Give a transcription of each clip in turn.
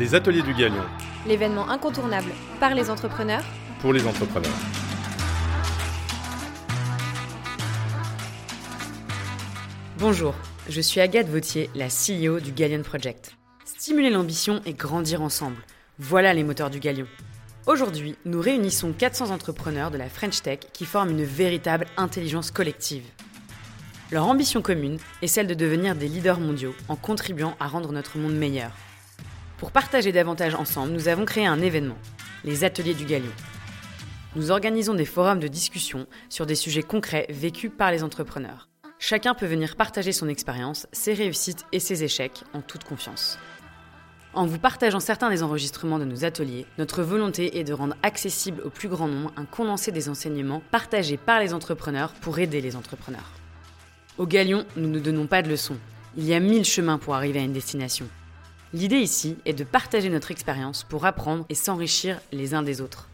Les ateliers du Galion, L'événement incontournable par les entrepreneurs pour les entrepreneurs. Bonjour, je suis Agathe Vautier, la CEO du Galion Project. Stimuler l'ambition et grandir ensemble. Voilà les moteurs du Galion. Aujourd'hui, nous réunissons 400 entrepreneurs de la French Tech qui forment une véritable intelligence collective. Leur ambition commune est celle de devenir des leaders mondiaux en contribuant à rendre notre monde meilleur. Pour partager davantage ensemble, nous avons créé un événement, les Ateliers du Galion. Nous organisons des forums de discussion sur des sujets concrets vécus par les entrepreneurs. Chacun peut venir partager son expérience, ses réussites et ses échecs en toute confiance. En vous partageant certains des enregistrements de nos ateliers, notre volonté est de rendre accessible au plus grand nombre un condensé des enseignements partagés par les entrepreneurs pour aider les entrepreneurs. Au Galion, nous ne donnons pas de leçons. Il y a mille chemins pour arriver à une destination. L'idée ici est de partager notre expérience pour apprendre et s'enrichir les uns des autres.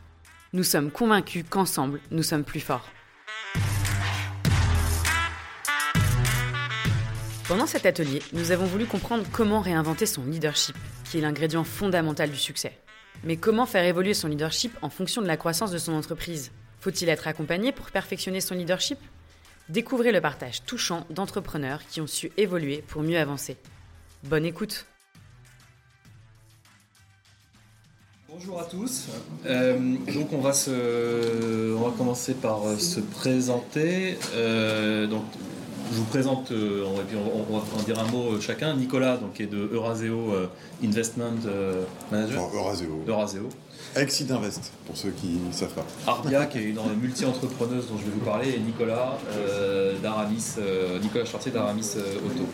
Nous sommes convaincus qu'ensemble, nous sommes plus forts. Pendant cet atelier, nous avons voulu comprendre comment réinventer son leadership, qui est l'ingrédient fondamental du succès. Mais comment faire évoluer son leadership en fonction de la croissance de son entreprise? Faut-il être accompagné pour perfectionner son leadership? Découvrez le partage touchant d'entrepreneurs qui ont su évoluer pour mieux avancer. Bonne écoute Bonjour à tous. Euh, donc on va se, on va commencer par euh, se présenter. Euh, donc je vous présente, euh, on, va, puis on- on va en dire un mot euh, chacun. Nicolas, donc qui est de Euraseo euh, Investment euh, Manager. Genre Euraseo. Euraseo. Exit Invest, pour ceux qui ne savent pas. Arbia, qui est la multi-entrepreneuse dont je vais vous parler, et Nicolas euh, d'Aramis, euh, Nicolas Chartier d'Aramis euh, Auto.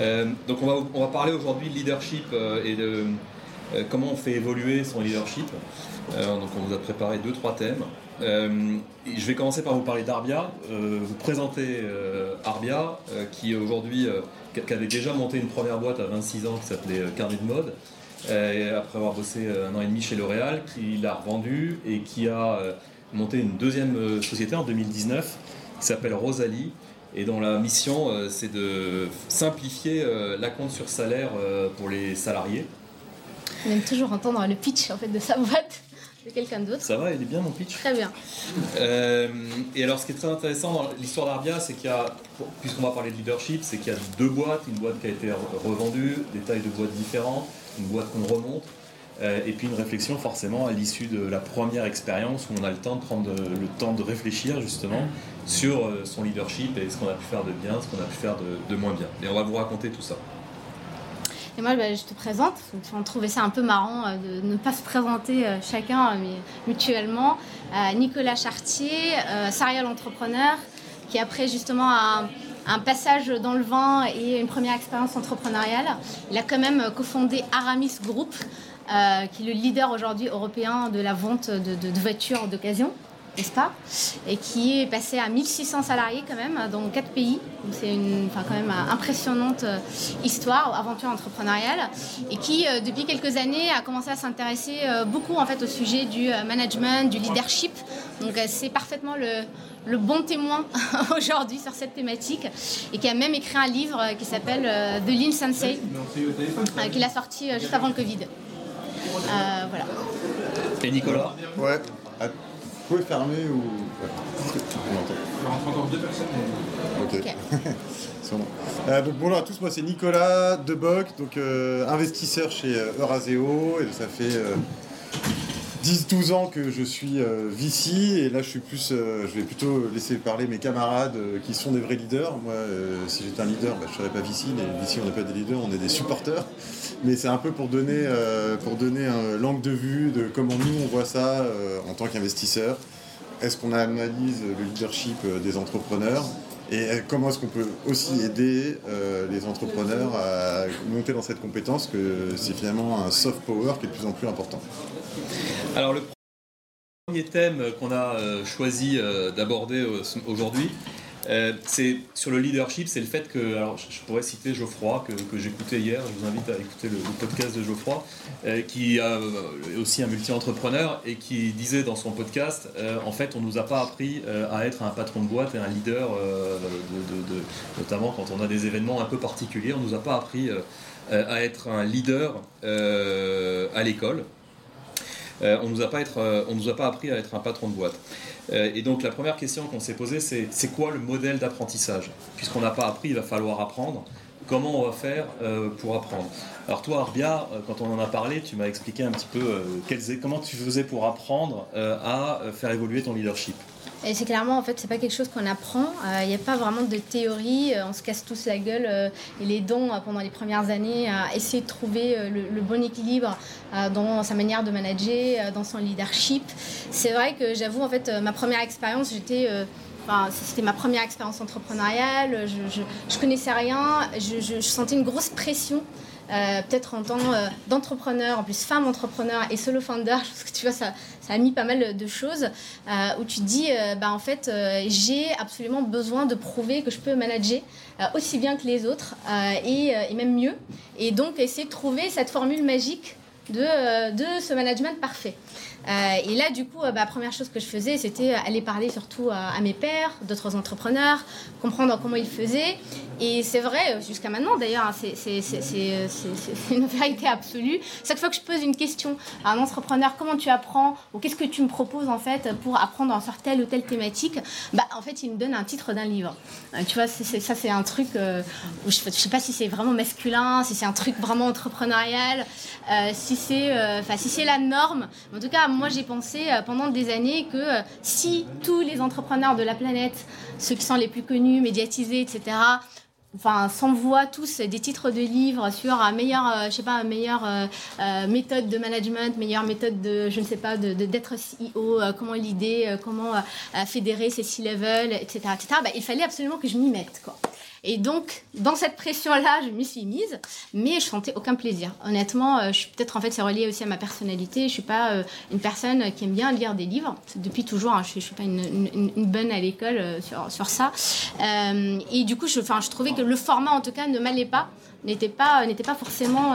Euh, donc on va, on va parler aujourd'hui de leadership euh, et de comment on fait évoluer son leadership. Euh, donc on vous a préparé deux trois thèmes. Euh, et je vais commencer par vous parler d'Arbia, euh, vous présenter euh, Arbia, euh, qui aujourd'hui, euh, qui avait déjà monté une première boîte à 26 ans qui s'appelait euh, Carnet de mode. Euh, après avoir bossé euh, un an et demi chez L'Oréal, qui l'a revendu et qui a euh, monté une deuxième euh, société en 2019 qui s'appelle Rosalie et dont la mission euh, c'est de simplifier euh, la compte sur salaire euh, pour les salariés. On aime toujours entendre le pitch en fait de sa boîte de quelqu'un d'autre. Ça va, il est bien mon pitch Très bien. Euh, et alors, ce qui est très intéressant dans l'histoire d'Arbia, c'est qu'il y a, puisqu'on va parler de leadership, c'est qu'il y a deux boîtes, une boîte qui a été re- revendue, des tailles de boîtes différentes, une boîte qu'on remonte, euh, et puis une réflexion forcément à l'issue de la première expérience où on a le temps de prendre le temps de réfléchir justement sur euh, son leadership et ce qu'on a pu faire de bien, ce qu'on a pu faire de, de moins bien. Et on va vous raconter tout ça. Et moi, bah, je te présente. On trouvait ça un peu marrant euh, de ne pas se présenter euh, chacun, euh, mais mutuellement. Nicolas Chartier, serial entrepreneur, qui après justement un, passage dans le vin et une première expérience entrepreneuriale, il a quand même cofondé Aramis Group, qui est le leader aujourd'hui européen de la vente de voitures d'occasion. N'est-ce pas Et qui est passé à 1600 salariés quand même dans quatre pays. C'est une, enfin quand même euh, impressionnante euh, histoire, aventure entrepreneuriale, et qui euh, depuis quelques années a commencé à s'intéresser beaucoup en fait au sujet du management, du leadership. Donc c'est parfaitement le, le bon témoin aujourd'hui sur cette thématique, et qui a même écrit un livre qui s'appelle The Lean Sensei, qu'il a sorti juste avant le Covid. Euh, voilà. Et Nicolas? Ouais. Vous pouvez fermer ou. Ouais. On entend. Il rentre encore deux personnes. Ok. Ok. C'est bon. Euh, donc bonjour à tous, moi c'est Nicolas Deboc, donc euh, investisseur chez euh, Euraseo, et ça fait euh, 10-12 ans que je suis euh, VC, et là je suis plus, euh, je vais plutôt laisser parler mes camarades euh, qui sont des vrais leaders. Moi, euh, si j'étais un leader, bah, je serais pas VC, les VC on n'est pas des leaders, on est des supporters. Mais c'est un peu pour donner, un langue de vue de comment nous on voit ça en tant qu'investisseurs. Est-ce qu'on analyse le leadership des entrepreneurs? Et euh, comment est-ce qu'on peut aussi aider euh, les entrepreneurs à monter dans cette compétence que c'est finalement un soft power qui est de plus en plus important? Alors le premier thème qu'on a euh, choisi d'aborder aujourd'hui, euh, c'est sur le leadership, c'est le fait que, je, pourrais citer Geoffroy que, j'écoutais hier, je vous invite à écouter le, podcast de Geoffroy, euh, qui euh, est aussi un multi-entrepreneur et qui disait dans son podcast, en fait on nous a pas appris à être un patron de boîte et un leader de, de- de- notamment quand on a des événements un peu particuliers. On ne nous a pas appris à être un leader à l'école. on ne nous, a nous a pas appris à être un patron de boîte. Et donc la première question qu'on s'est posée, c'est c'est quoi le modèle d'apprentissage? Puisqu'on n'a pas appris, il va falloir apprendre comment on va faire pour apprendre? Alors toi, Arbia, quand on en a parlé, tu m'as expliqué un petit peu comment tu faisais pour apprendre à faire évoluer ton leadership? Et c'est clairement, en fait, c'est pas quelque chose qu'on apprend. Il n'y a pas vraiment de théorie. on se casse tous la gueule et les dons pendant les premières années à essayer de trouver le, bon équilibre dans sa manière de manager, dans son leadership. C'est vrai que j'avoue, en fait, ma première expérience, j'étais c'était ma première expérience entrepreneuriale, je, je, connaissais rien, je, je, sentais une grosse pression. Euh, peut-être en tant euh, d'entrepreneur, en plus femme entrepreneur et solo founder, parce que tu vois, ça, a mis pas mal de choses, euh, où tu te dis, bah, en fait, j'ai absolument besoin de prouver que je peux manager aussi bien que les autres, et, et, même mieux. Et donc, essayer de trouver cette formule magique de, de ce management parfait. Euh, et là, du coup, euh, bah, première chose que je faisais, c'était aller parler surtout à, mes pères, d'autres entrepreneurs, comprendre comment ils faisaient. Et c'est vrai, euh, jusqu'à maintenant d'ailleurs, hein, c'est une vérité absolue. Chaque fois que je pose une question à un entrepreneur, comment tu apprends ou qu'est-ce que tu me proposes en fait pour apprendre sur telle ou telle thématique, bah, en fait, il me donne un titre d'un livre. tu vois, ça c'est un truc où je ne sais pas si c'est vraiment masculin, si c'est un truc vraiment entrepreneurial, si c'est si la norme. En tout cas, moi j'ai pensé euh, pendant des années que euh, si tous les entrepreneurs de la planète, ceux qui sont les plus connus, médiatisés, etc., enfin, s'envoient tous des titres de livres sur un meilleur, euh, je sais pas, meilleure méthode de management, meilleure méthode de, je ne sais pas, de, d'être CEO, comment l'idée, comment fédérer ses C-level, etc., etc. Bah, il fallait absolument que je m'y mette, quoi. Et donc, dans cette pression-là, je m'y suis mise, mais je sentais aucun plaisir. Honnêtement, euh, je suis peut-être en fait c'est relié aussi à ma personnalité. Je suis pas euh, une personne qui aime bien lire des livres. Depuis toujours, hein, je, ne suis pas une, bonne à l'école euh, sur, ça. et du coup, je, je trouvais que le format, en tout cas, ne m'allait pas, n'était pas, n'était pas forcément,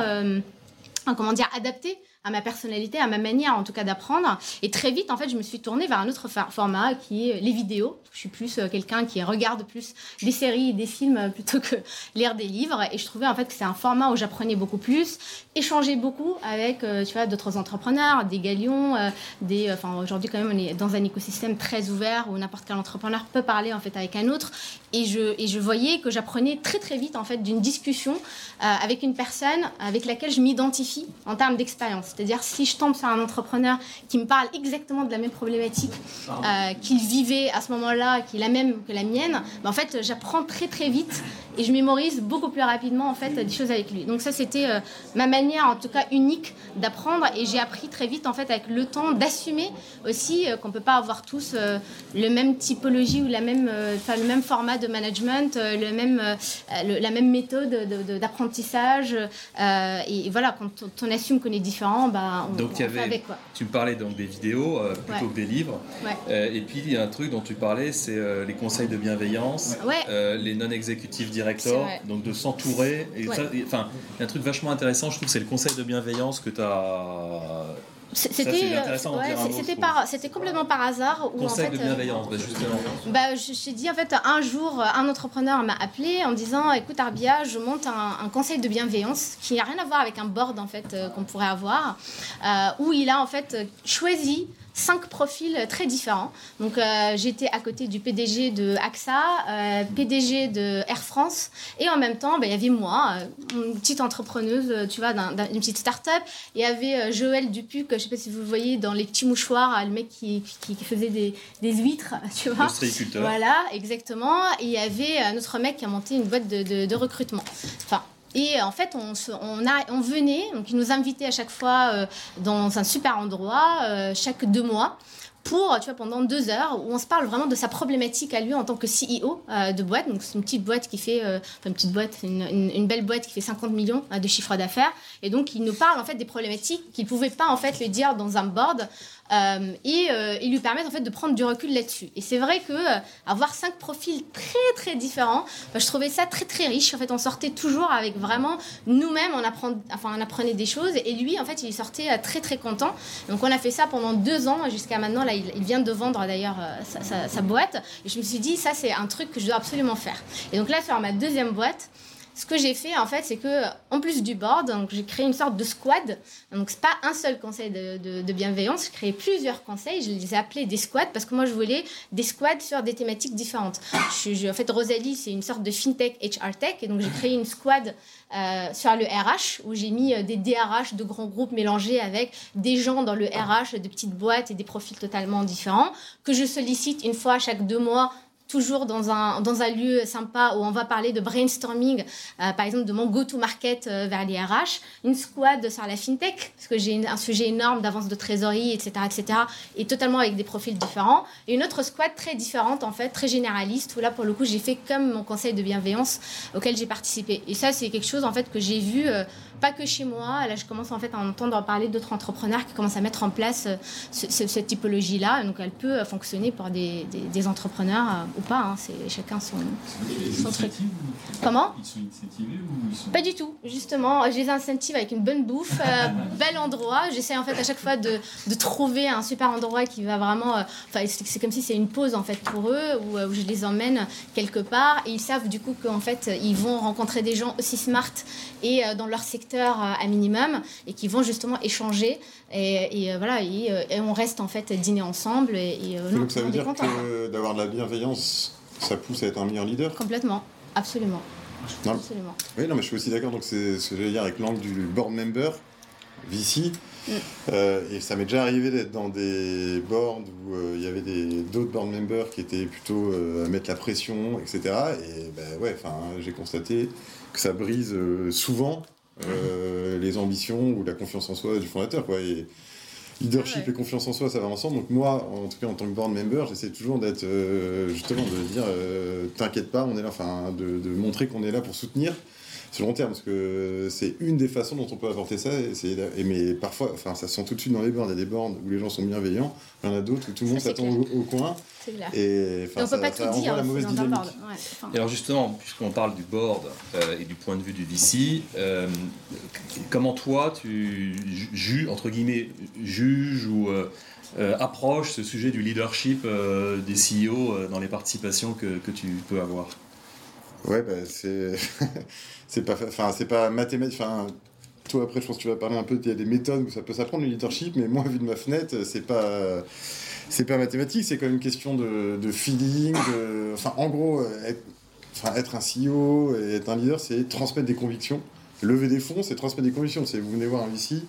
comment dire, adapté à ma personnalité, à ma manière en tout cas d'apprendre. Et très vite, en fait, je me suis tournée vers un autre format qui est les vidéos. Je suis plus euh, quelqu'un qui regarde plus des séries des films plutôt que lire des livres. Et je trouvais en fait que c'est un format où j'apprenais beaucoup plus, échanger beaucoup avec, euh, tu vois, d'autres entrepreneurs, des galions, euh, des. Enfin, aujourd'hui quand même, on est dans un écosystème très ouvert où n'importe quel entrepreneur peut parler en fait avec un autre. Et je et je voyais que j'apprenais très très vite en fait d'une discussion avec une personne avec laquelle je m'identifie en termes d'expérience. C'est-à-dire si je tombe sur un entrepreneur qui me parle exactement de la même problématique euh, qu'il vivait à ce moment-là, qui est la même que la mienne, ben, en fait, j'apprends très très vite et je mémorise beaucoup plus rapidement en fait des choses avec lui. Donc ça, c'était euh, ma manière, en tout cas unique, d'apprendre et j'ai appris très vite en fait avec le temps d'assumer aussi euh, qu'on peut pas avoir tous le même typologie ou la même, le même format de management, le même, la même méthode d'apprentissage. et, voilà, quand on assume qu'on est différent, bah, donc, Tu me parlais donc des vidéos euh, plutôt que des livres. Euh, et puis, il y a un truc dont tu parlais, c'est euh, les conseils de bienveillance, les non-executive directors, donc de s'entourer. Enfin, il y a un truc vachement intéressant, je trouve, c'est le conseil de bienveillance que tu as c'était c'était complètement par hasard où Conseil en fait, de bienveillance bah, justement. Bah, je, dit en fait un jour un entrepreneur m'a appelé en disant écoute Arbia je monte un, conseil de bienveillance qui n'a rien à voir avec un board en fait qu'on pourrait avoir euh, où il a en fait choisi cinq profils très différents. Donc euh, j'étais à côté du PDG de AXA, euh, PDG de Air France, et en même temps, bah, il y avait moi, euh, une petite entrepreneuse, tu vois, d'une petite start-up. Il y avait Joël Dupuc, je ne sais pas si vous voyez, dans les petits mouchoirs, le mec qui, qui, faisait des, des, huîtres, tu vois. Voilà, exactement. Et il y avait un autre mec qui a monté une boîte de, de, de recrutement. Enfin, et en fait, on, on, venait, donc il nous invitait à chaque fois euh, dans un super endroit, euh, chaque deux mois pour, tu vois, pendant deux heures, où on se parle vraiment de sa problématique à lui en tant que CEO euh, de boîte. Donc, c'est une petite boîte qui fait, enfin, une petite boîte, une, belle boîte qui fait 50 millions de chiffre d'affaires. Et donc, il nous parle, en fait, des problématiques qu'il ne pouvait pas, en fait, le dire dans un board euh, et, euh, lui permettre en fait de prendre du recul là-dessus. Et c'est vrai que euh, avoir cinq profils très très différents, bah, je trouvais ça très très riche. En fait, on sortait toujours avec vraiment nous-mêmes, on, apprend, enfin, on apprenait des choses et lui, en fait, il sortait euh, très très content. Donc on a fait ça pendant deux ans jusqu'à maintenant. Là, il, vient de vendre d'ailleurs euh, sa, sa- sa boîte. Et je me suis dit, ça c'est un truc que je dois absolument faire. Et donc là, sur ma deuxième boîte, ce que j'ai fait en fait, c'est que en plus du board, donc j'ai créé une sorte de squad. Donc c'est pas un seul conseil de, bienveillance, j'ai créé plusieurs conseils. Je les ai appelés des squads parce que moi je voulais des squads sur des thématiques différentes. En fait, Rosalie, c'est une sorte de fintech HR tech, et donc j'ai créé une squad euh, sur le RH où j'ai mis euh, des DRH de grands groupes mélangés avec des gens dans le RH de petites boîtes et des profils totalement différents que je sollicite une fois chaque deux mois toujours dans un, dans un lieu sympa où on va parler de brainstorming, euh, par exemple de mon go-to-market euh, vers les RH, une squad sur la fintech, parce que j'ai un sujet énorme d'avance de trésorerie, etc., etc., et totalement avec des profils différents, et une autre squad très différente, en fait, très généraliste, où là, pour le coup, j'ai fait comme mon conseil de bienveillance auquel j'ai participé. Et ça, c'est quelque chose, en fait, que j'ai vu, euh, pas que chez moi, là, je commence, en fait, à entendre parler d'autres entrepreneurs qui commencent à mettre en place euh, ce- ce- cette typologie-là, donc elle peut euh, fonctionner pour des, des- des entrepreneurs euh, ou pas, hein, c'est chacun son... Son truc. Comment? Ils sont initiativés ou ils sont. Pas du tout, justement. Je les incentive avec une bonne bouffe, euh, bel endroit. J'essaie en fait à chaque fois de, de trouver un super endroit qui va vraiment. Enfin, c'est c'est comme si c'est une pause en fait pour eux, où, où je les emmène quelque part. Et ils savent du coup qu'en fait, ils vont rencontrer des gens aussi smart et dans leur secteur euh, à minimum, et qui vont justement échanger. Et, et, euh, voilà, et, euh, et on reste en fait dîner ensemble. Et, et, non, Donc ça veut dire que d'avoir de la bienveillance, ça pousse à être un meilleur leader Complètement, absolument. Non. absolument. Oui, non, mais je suis aussi d'accord. Donc, c'est ce que j'allais dire avec l'angle du board member, VC. Mm. Euh, et ça m'est déjà arrivé d'être dans des boards où euh, il y avait d'autres board members qui étaient plutôt euh, à mettre la pression, etc. Et ben ouais, enfin, j'ai constaté que ça brise souvent euh, les ambitions ou la confiance en soi du fondateur. Quoi. Et leadership Ouais. et confiance en soi, ça va ensemble. Donc moi, en tout cas en tant que board member, j'essaie toujours d'être euh, justement de dire euh, t'inquiète pas, on est là, enfin de, de montrer qu'on est là pour soutenir sur long terme, parce que c'est une des façons dont on peut apporter ça. Et c'est- et mais parfois, enfin ça se sent tout de suite dans les bornes. Il y a des bornes où les gens sont bienveillants, il y en a d'autres où tout le monde s'attend au, au coin. C'est clair. Et on ça, peut pas ça tout dire la mauvaise dans un board. Ouais, enfin, Et alors justement, puisqu'on parle du board euh, et du point de vue du VC, euh, comment toi tu ju- ju- entre guillemets juges ou euh, euh, approches ce sujet du leadership euh, des CEO euh, dans les participations que, que tu peux avoir? Ouais, bah, c'est pas enfin c'est pas mathématique. Enfin, toi après, je pense que tu vas parler un peu. A des méthodes où ça peut s'apprendre le leadership, mais moi, vu de ma fenêtre, c'est pas c'est pas mathématique. C'est quand même une question de, feeling. Enfin, en gros, être, enfin, être un CEO et être un leader, c'est transmettre des convictions. Lever des fonds, c'est transmettre des convictions. C'est vous venez voir un VC.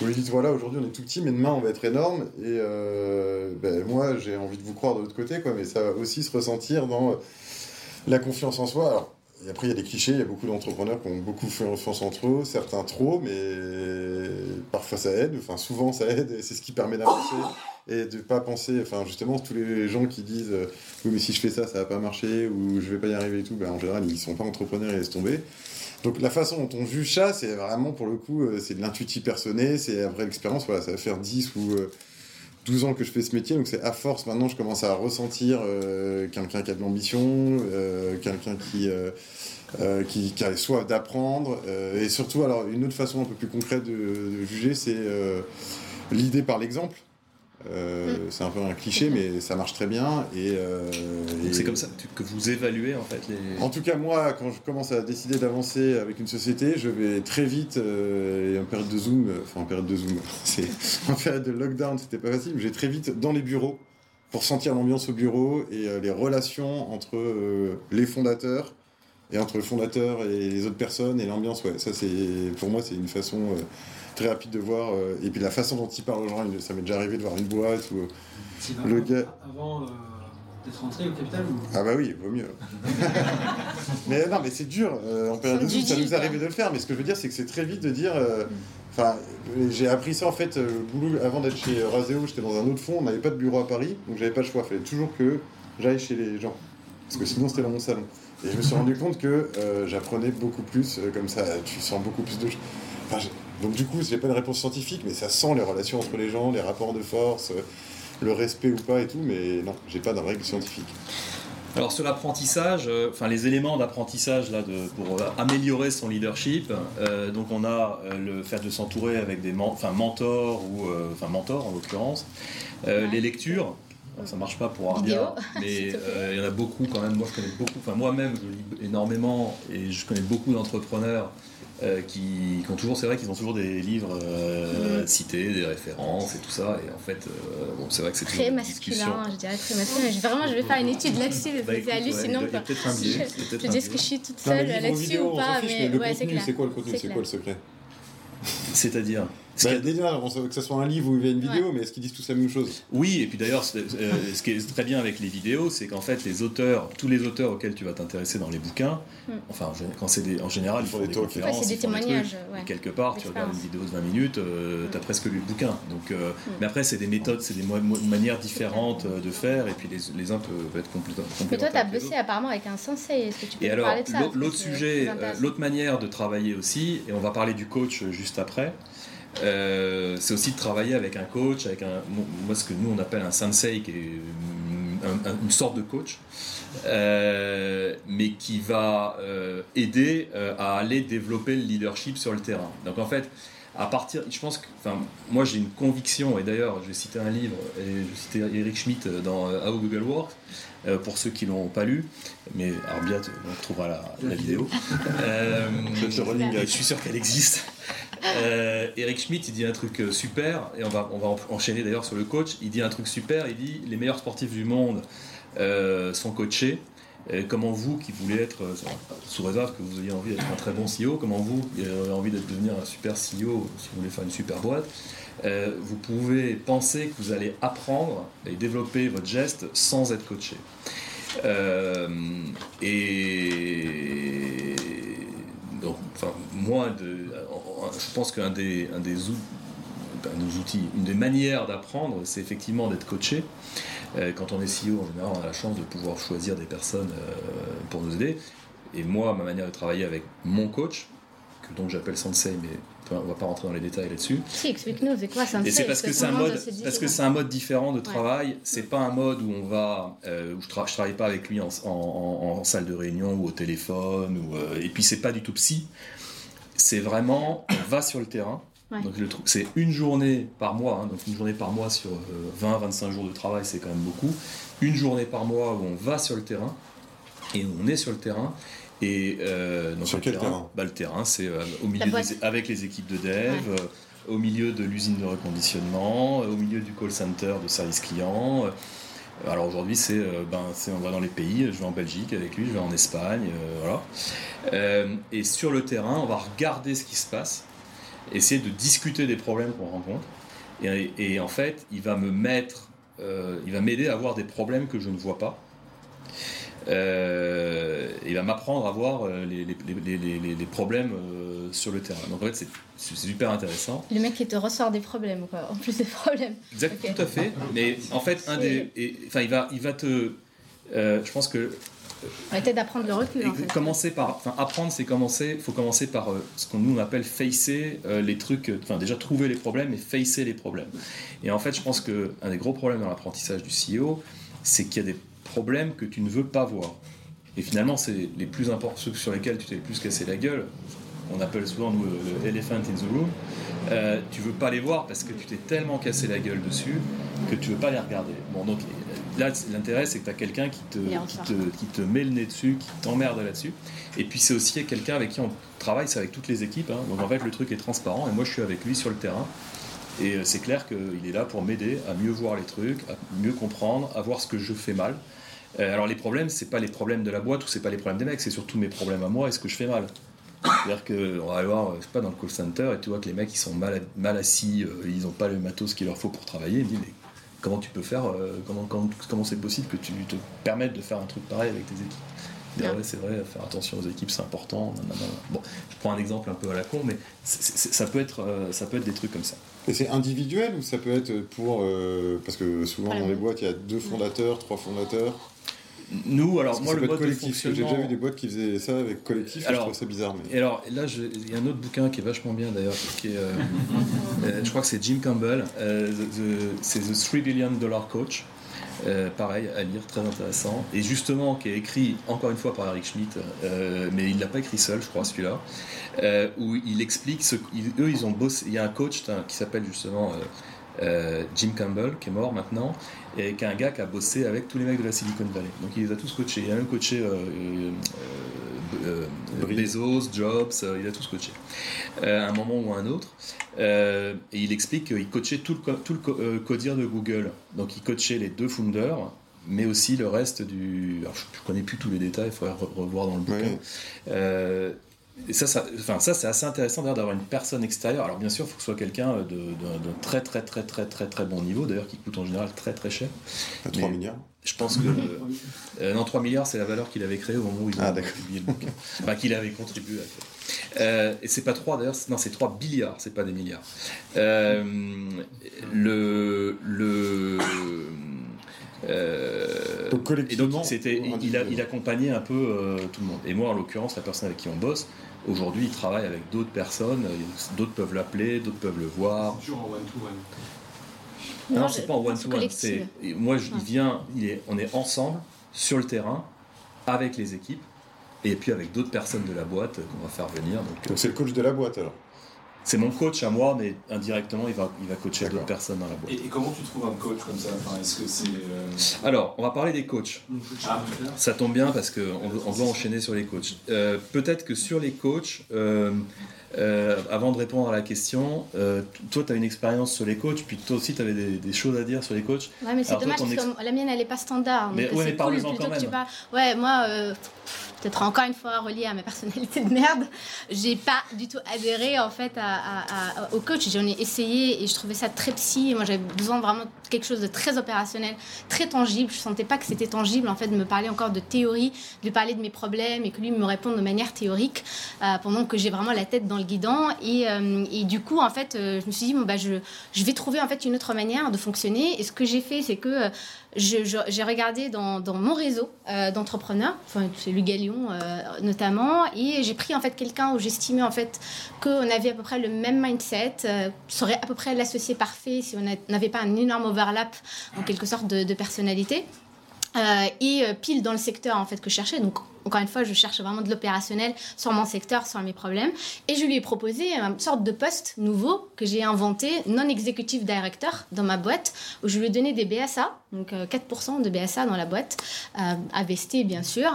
Vous lui dites voilà aujourd'hui on est tout petit mais demain on va être énorme et euh, ben, moi j'ai envie de vous croire de l'autre côté quoi mais ça va aussi se ressentir dans la confiance en soi. Alors, et après, il y a des clichés, il y a beaucoup d'entrepreneurs qui ont beaucoup fait confiance entre eux, certains trop, mais parfois ça aide, enfin souvent ça aide, c'est ce qui permet d'avancer et de pas penser, enfin justement, tous les gens qui disent oui, mais si je fais ça, ça va pas marcher, ou je vais pas y arriver et tout, ben, en général, ils sont pas entrepreneurs et laissent tomber. Donc la façon dont on juge ça, c'est vraiment pour le coup, euh, c'est de l'intuitif personné, c'est après l'expérience, voilà, ça va faire 10 ou euh, 12 ans que je fais ce métier, donc c'est à force maintenant je commence à ressentir euh, quelqu'un qui a de l'ambition, euh, quelqu'un qui, euh, euh, qui, qui a soif d'apprendre, euh, et surtout alors une autre façon un peu plus concrète de, juger, c'est l'idée par l'exemple. Euh, C'est un peu un cliché, mais ça marche très bien. Et, euh, et- c'est comme ça que vous évaluez en fait les. en tout cas, moi, quand je commence à décider d'avancer avec une société, je vais très vite, euh, et en période de Zoom, enfin en période de Zoom, c'est en période de lockdown, c'était pas facile, mais j'ai très vite dans les bureaux pour sentir l'ambiance au bureau et euh, les relations entre euh, les fondateurs et entre le fondateur et les autres personnes et l'ambiance. Ouais, ça c'est pour moi c'est une façon euh, très rapide de voir euh, et puis la façon dont il parle aux gens. Ça m'est déjà arrivé de voir une boîte ou Le gars- Avant euh, d'être rentré au capital ou... Ah bah oui, vaut mieux. mais non, mais c'est dur. euh, en période de Zoom, ça nous quoi. arrive de le faire. Mais ce que je veux dire, c'est que c'est très vite de dire. Enfin, euh, j'ai appris ça en fait. euh, Le boulot avant d'être chez Raseo, j'étais dans un autre fond. On n'avait pas de bureau à Paris, donc j'avais pas le choix. Il fallait toujours que j'aille chez les gens, parce que sinon c'était dans mon salon. Et je me suis rendu compte que euh, j'apprenais beaucoup plus euh, comme ça. Tu sens beaucoup plus de choses. Enfin, Donc du coup, j'ai pas une réponse scientifique, mais ça sent les relations entre les gens, les rapports de force, euh, le respect ou pas et tout, mais non, j'ai pas de règle scientifique. Alors sur l'apprentissage, euh, enfin les éléments d'apprentissage là de, pour euh, améliorer son leadership, donc on a le fait de s'entourer avec des mentors ou enfin mentors en l'occurrence, les lectures. Ça marche pas pour Arbia, mais euh, il y en a beaucoup quand même. Moi, je connais beaucoup. Enfin, moi-même, je lis énormément et je connais beaucoup d'entrepreneurs euh, qui, qui ont toujours. C'est vrai qu'ils ont toujours des livres euh, cités, des références et tout ça. Et en fait, euh, bon, c'est vrai que c'est Très masculin, discussion. je dirais très masculin. Je- Vraiment, je vais faire une étude là-dessus parce Bah, que c'est ouais, hallucinant. quoi. peut-être un biais, Je un dis que je suis toute seule là-dessus ou pas, fiche, mais ouais, c'est quoi le contenu C'est quoi le secret? C'est-à-dire? Ce bah, que ce soit un livre ou une vidéo, mais est-ce qu'ils disent tous la même chose? Oui, et puis d'ailleurs, c'est- euh, ce qui est très bien avec les vidéos, c'est qu'en fait, les auteurs, tous les auteurs auxquels tu vas t'intéresser dans les bouquins, Hmm. enfin, quand c'est des- en général, ils Ils font des des talks. conférences, Ouais, c'est des ils font témoignages, trucs, ouais. quelque part, tu regardes une vidéo de 20 minutes, euh, Hmm. tu as presque lu le bouquin. Donc, euh, Mais après, c'est des méthodes, c'est des manières différentes euh, de faire, et puis les, les uns peuvent être complètement Mais toi, tu as complémentaires avec les bossé apparemment avec un sensei. Est-ce que tu peux Et alors, parler de ça? l'autre c'est sujet, l'autre manière de travailler aussi, et on va parler du coach juste après, euh, c'est aussi de travailler avec un coach, avec un, moi ce que nous on appelle un sensei, qui est une, un- un- une sorte de coach, euh, mais qui va euh, aider à aller développer le leadership sur le terrain. Donc en fait, à partir, je pense que, enfin, moi j'ai une conviction, et d'ailleurs je vais citer un livre, et je vais citer Eric Schmidt dans How Google Works, euh, pour ceux qui l'ont pas lu, mais Arbia, on trouvera la, la vidéo. Euh, je suis sûr qu'elle existe. Euh, Eric Schmidt, il dit un truc euh, super, et on va, on va en- enchaîner d'ailleurs sur le coach. Il dit un truc super, il dit les meilleurs sportifs du monde euh, sont coachés. Comment vous, qui voulez être, sous réserve que vous ayez envie d'être un très bon CEO, comment vous, qui avez envie de devenir un super CEO, si vous voulez faire une super boîte, vous pouvez penser que vous allez apprendre et développer votre geste sans être coaché. Et donc, enfin, moi, de, je pense qu'un des, un des, ou- un des outils, une des manières d'apprendre, c'est effectivement d'être coaché. Euh, quand on est CEO, en général, on a la chance de pouvoir choisir des personnes euh, pour nous aider. Et moi, ma manière de travailler avec mon coach, que donc j'appelle Sensei, mais on va pas rentrer dans les détails là-dessus. Si, explique-nous, c'est quoi sensei Et c'est parce que c'est un mode, parce que c'est un mode différent de travail. C'est pas un mode où on va, euh, où je, tra- je travaille pas avec lui en, en- en- en salle de réunion ou au téléphone ou euh, et puis c'est pas du tout psy. C'est vraiment, on va sur le terrain. Ouais. Donc c'est une journée par mois. hein, donc une journée par mois sur 20-25 jours de travail, c'est quand même beaucoup. Une journée par mois où on va sur le terrain et où on est sur le terrain. Et euh, donc Sur le quel terrain bah, Le terrain, c'est euh, au milieu des- avec les équipes de dev, euh, au milieu de l'usine de reconditionnement, euh, au milieu du call center de service client. Euh, Alors aujourd'hui, c'est euh, ben, on va dans les pays. Je vais en Belgique avec lui, je vais en Espagne, euh, voilà. Et sur le terrain, on va regarder ce qui se passe, essayer de discuter des problèmes qu'on rencontre. Et, en fait, il va me mettre, il va m'aider à voir des problèmes que je ne vois pas. Euh, il va m'apprendre à voir euh, les, les- les- les- les- les problèmes euh, sur le terrain. Donc en fait, c'est c'est super intéressant. Le mec qui te ressort des problèmes, quoi. En plus des problèmes. Exact, Ok. tout à fait. Mais en fait, un des, enfin, il va, il va te, euh, je pense que Arrêtez d'apprendre le recul, en et fait. commencer par, enfin, apprendre, c'est commencer. Il faut commencer par euh, ce qu'on nous on appelle facer euh, les trucs. Enfin, déjà trouver les problèmes et facer les problèmes. Et en fait, je pense que un des gros problèmes dans l'apprentissage du CEO, c'est qu'il y a des problèmes que tu ne veux pas voir. Et finalement, c'est les plus importants, ceux sur lesquels tu t'es le plus cassé la gueule. On appelle souvent nous le, le elephant in the room. Euh, tu veux pas les voir parce que tu t'es tellement cassé la gueule dessus que tu veux pas les regarder. Bon, donc là, l'intérêt, c'est que tu as quelqu'un qui te, qui te met le nez dessus, qui t'emmerde là-dessus. Et puis c'est aussi quelqu'un avec qui on travaille, c'est avec toutes les équipes. hein. Donc en fait, le truc est transparent et moi, je suis avec lui sur le terrain. Et euh, c'est clair qu'il est là pour m'aider à mieux voir les trucs, à mieux comprendre, à voir ce que je fais mal. Euh, alors les problèmes, c'est pas les problèmes de la boîte ou c'est pas les problèmes des mecs, c'est surtout mes problèmes à moi et ce que je fais mal. C'est-à-dire qu'on va aller voir, je sais pas, dans le call center et tu vois que les mecs ils sont mal, mal assis, euh, ils n'ont pas le matos qu'il leur faut pour travailler. Ils me disent, mais comment tu peux faire, euh, comment comment comment c'est possible que tu te permettes de faire un truc pareil avec tes équipes? Ah ouais, c'est vrai, faire attention aux équipes, c'est important. nanana. Bon, je prends un exemple un peu à la con, mais c'est- c'est- ça, peut être, euh, ça peut être des trucs comme ça. Et c'est individuel ou ça peut être pour. euh, parce que souvent dans les boîtes, il y a deux fondateurs, trois fondateurs. Nous, alors moi, le mode de collectif. parce que J'ai fonctionnement. déjà vu des boîtes qui faisaient ça avec collectif. et Alors, je trouve ça bizarre. Mais... Et alors là, il y a un autre bouquin qui est vachement bien d'ailleurs, qui est, euh, euh, je crois que c'est Jim Campbell, euh, c'est The 3 Billion Dollar Coach. Euh, pareil, à lire, très intéressant. Et justement, qui est écrit encore une fois par Eric Schmidt, mais il l'a pas écrit seul, je crois, celui-là, où il explique ce ils- eux, ils ont bossé. Il y a un coach qui s'appelle justement euh, Jim Campbell, qui est mort maintenant, et qui est un gars qui a bossé avec tous les mecs de la Silicon Valley. Donc il les a tous coachés. Il a même coaché euh, euh, euh, Bezos, Jobs, il a tous coaché. À un moment ou à un autre. Et il explique qu'il coachait tout le, tout le codir de Google. Donc il coachait les deux founders, mais aussi le reste du. Alors, je ne connais plus tous les détails, il faudrait re- revoir dans le bouquin. Ouais. Euh, et ça, ça, enfin, ça c'est assez intéressant d'ailleurs d'avoir une personne extérieure. Alors bien sûr, il faut que ce soit quelqu'un de, de- d'un très très très très très très bon niveau, d'ailleurs qui coûte en général très très cher. À 3 Mais- milliards. Je pense que euh, non 3 milliards c'est la valeur qu'il avait créée au moment où ont Ah, d'accord. publié le bouquin. Enfin qu'il avait contribué à faire. Euh, et c'est pas 3 d'ailleurs, non c'est 3 milliards, c'est pas des milliards. Euh, le le euh, Donc et collectivement. donc c'était, ou il, a, il accompagnait un peu euh, tout le monde. Et moi, en l'occurrence, la personne avec qui on bosse, aujourd'hui, il travaille avec d'autres personnes. euh, D'autres peuvent l'appeler, d'autres peuvent le voir. C'est toujours en one-to-one. Ah Non, non, je- c'est pas en c'est one-to-one. collective. C'est, et moi, je, il Ouais. vient, il est, on est ensemble sur le terrain avec les équipes et puis avec d'autres personnes de la boîte qu'on va faire venir. Donc, Donc c'est le coach de la boîte alors. C'est mon coach à moi, mais indirectement, il va, il va coacher d'autres personnes dans la boîte. Et, et comment tu trouves un coach comme ça? Enfin, Est-ce que c'est. euh, Alors, on va parler des coachs. Ah, Ça tombe bien parce qu'on on doit enchaîner sur les coachs. Euh, Peut-être que sur les coachs, euh, euh, avant de répondre à la question, euh, toi tu as une expérience sur les coachs, puis toi aussi tu avais des, des choses à dire sur les coachs. Ouais, mais c'est Alors, toi, dommage parce que la mienne, elle est pas standard. Mais ouais, c'est mais parle-en cool, plutôt quand que tu même. parles- Ouais, moi, euh, peut-être encore une fois relié à ma personnalité de merde, j'ai pas du tout adhéré en fait à, à- au coach. J'en ai essayé et je trouvais ça très psy. Moi, j'avais besoin vraiment de quelque chose de très opérationnel, très tangible. Je sentais pas que c'était tangible en fait de me parler encore de théorie, de lui parler de mes problèmes et que lui me réponde de manière théorique euh, pendant que j'ai vraiment la tête dans le guidon. Et, euh, et du coup, en fait, euh, je me suis dit bon bah je, je vais trouver en fait une autre manière de fonctionner. Et ce que j'ai fait, c'est que euh, j'ai regardé dans, mon réseau euh, d'entrepreneurs, enfin c'est le Galion euh, notamment, et j'ai pris en fait quelqu'un où j'estimais en fait qu'on avait à peu près le même mindset, euh, serait à peu près l'associé parfait si on n'avait pas un énorme overlap en quelque sorte de, personnalité. Euh, et euh, pile dans le secteur en fait que je cherchais. Encore une fois, je cherche vraiment de l'opérationnel sur mon secteur, sur mes problèmes. Et je lui ai proposé une sorte de poste nouveau que j'ai inventé, non-executive director, dans ma boîte, où je lui ai donné des BSA, donc euh, 4% de BSA dans la boîte, euh, à vester bien sûr,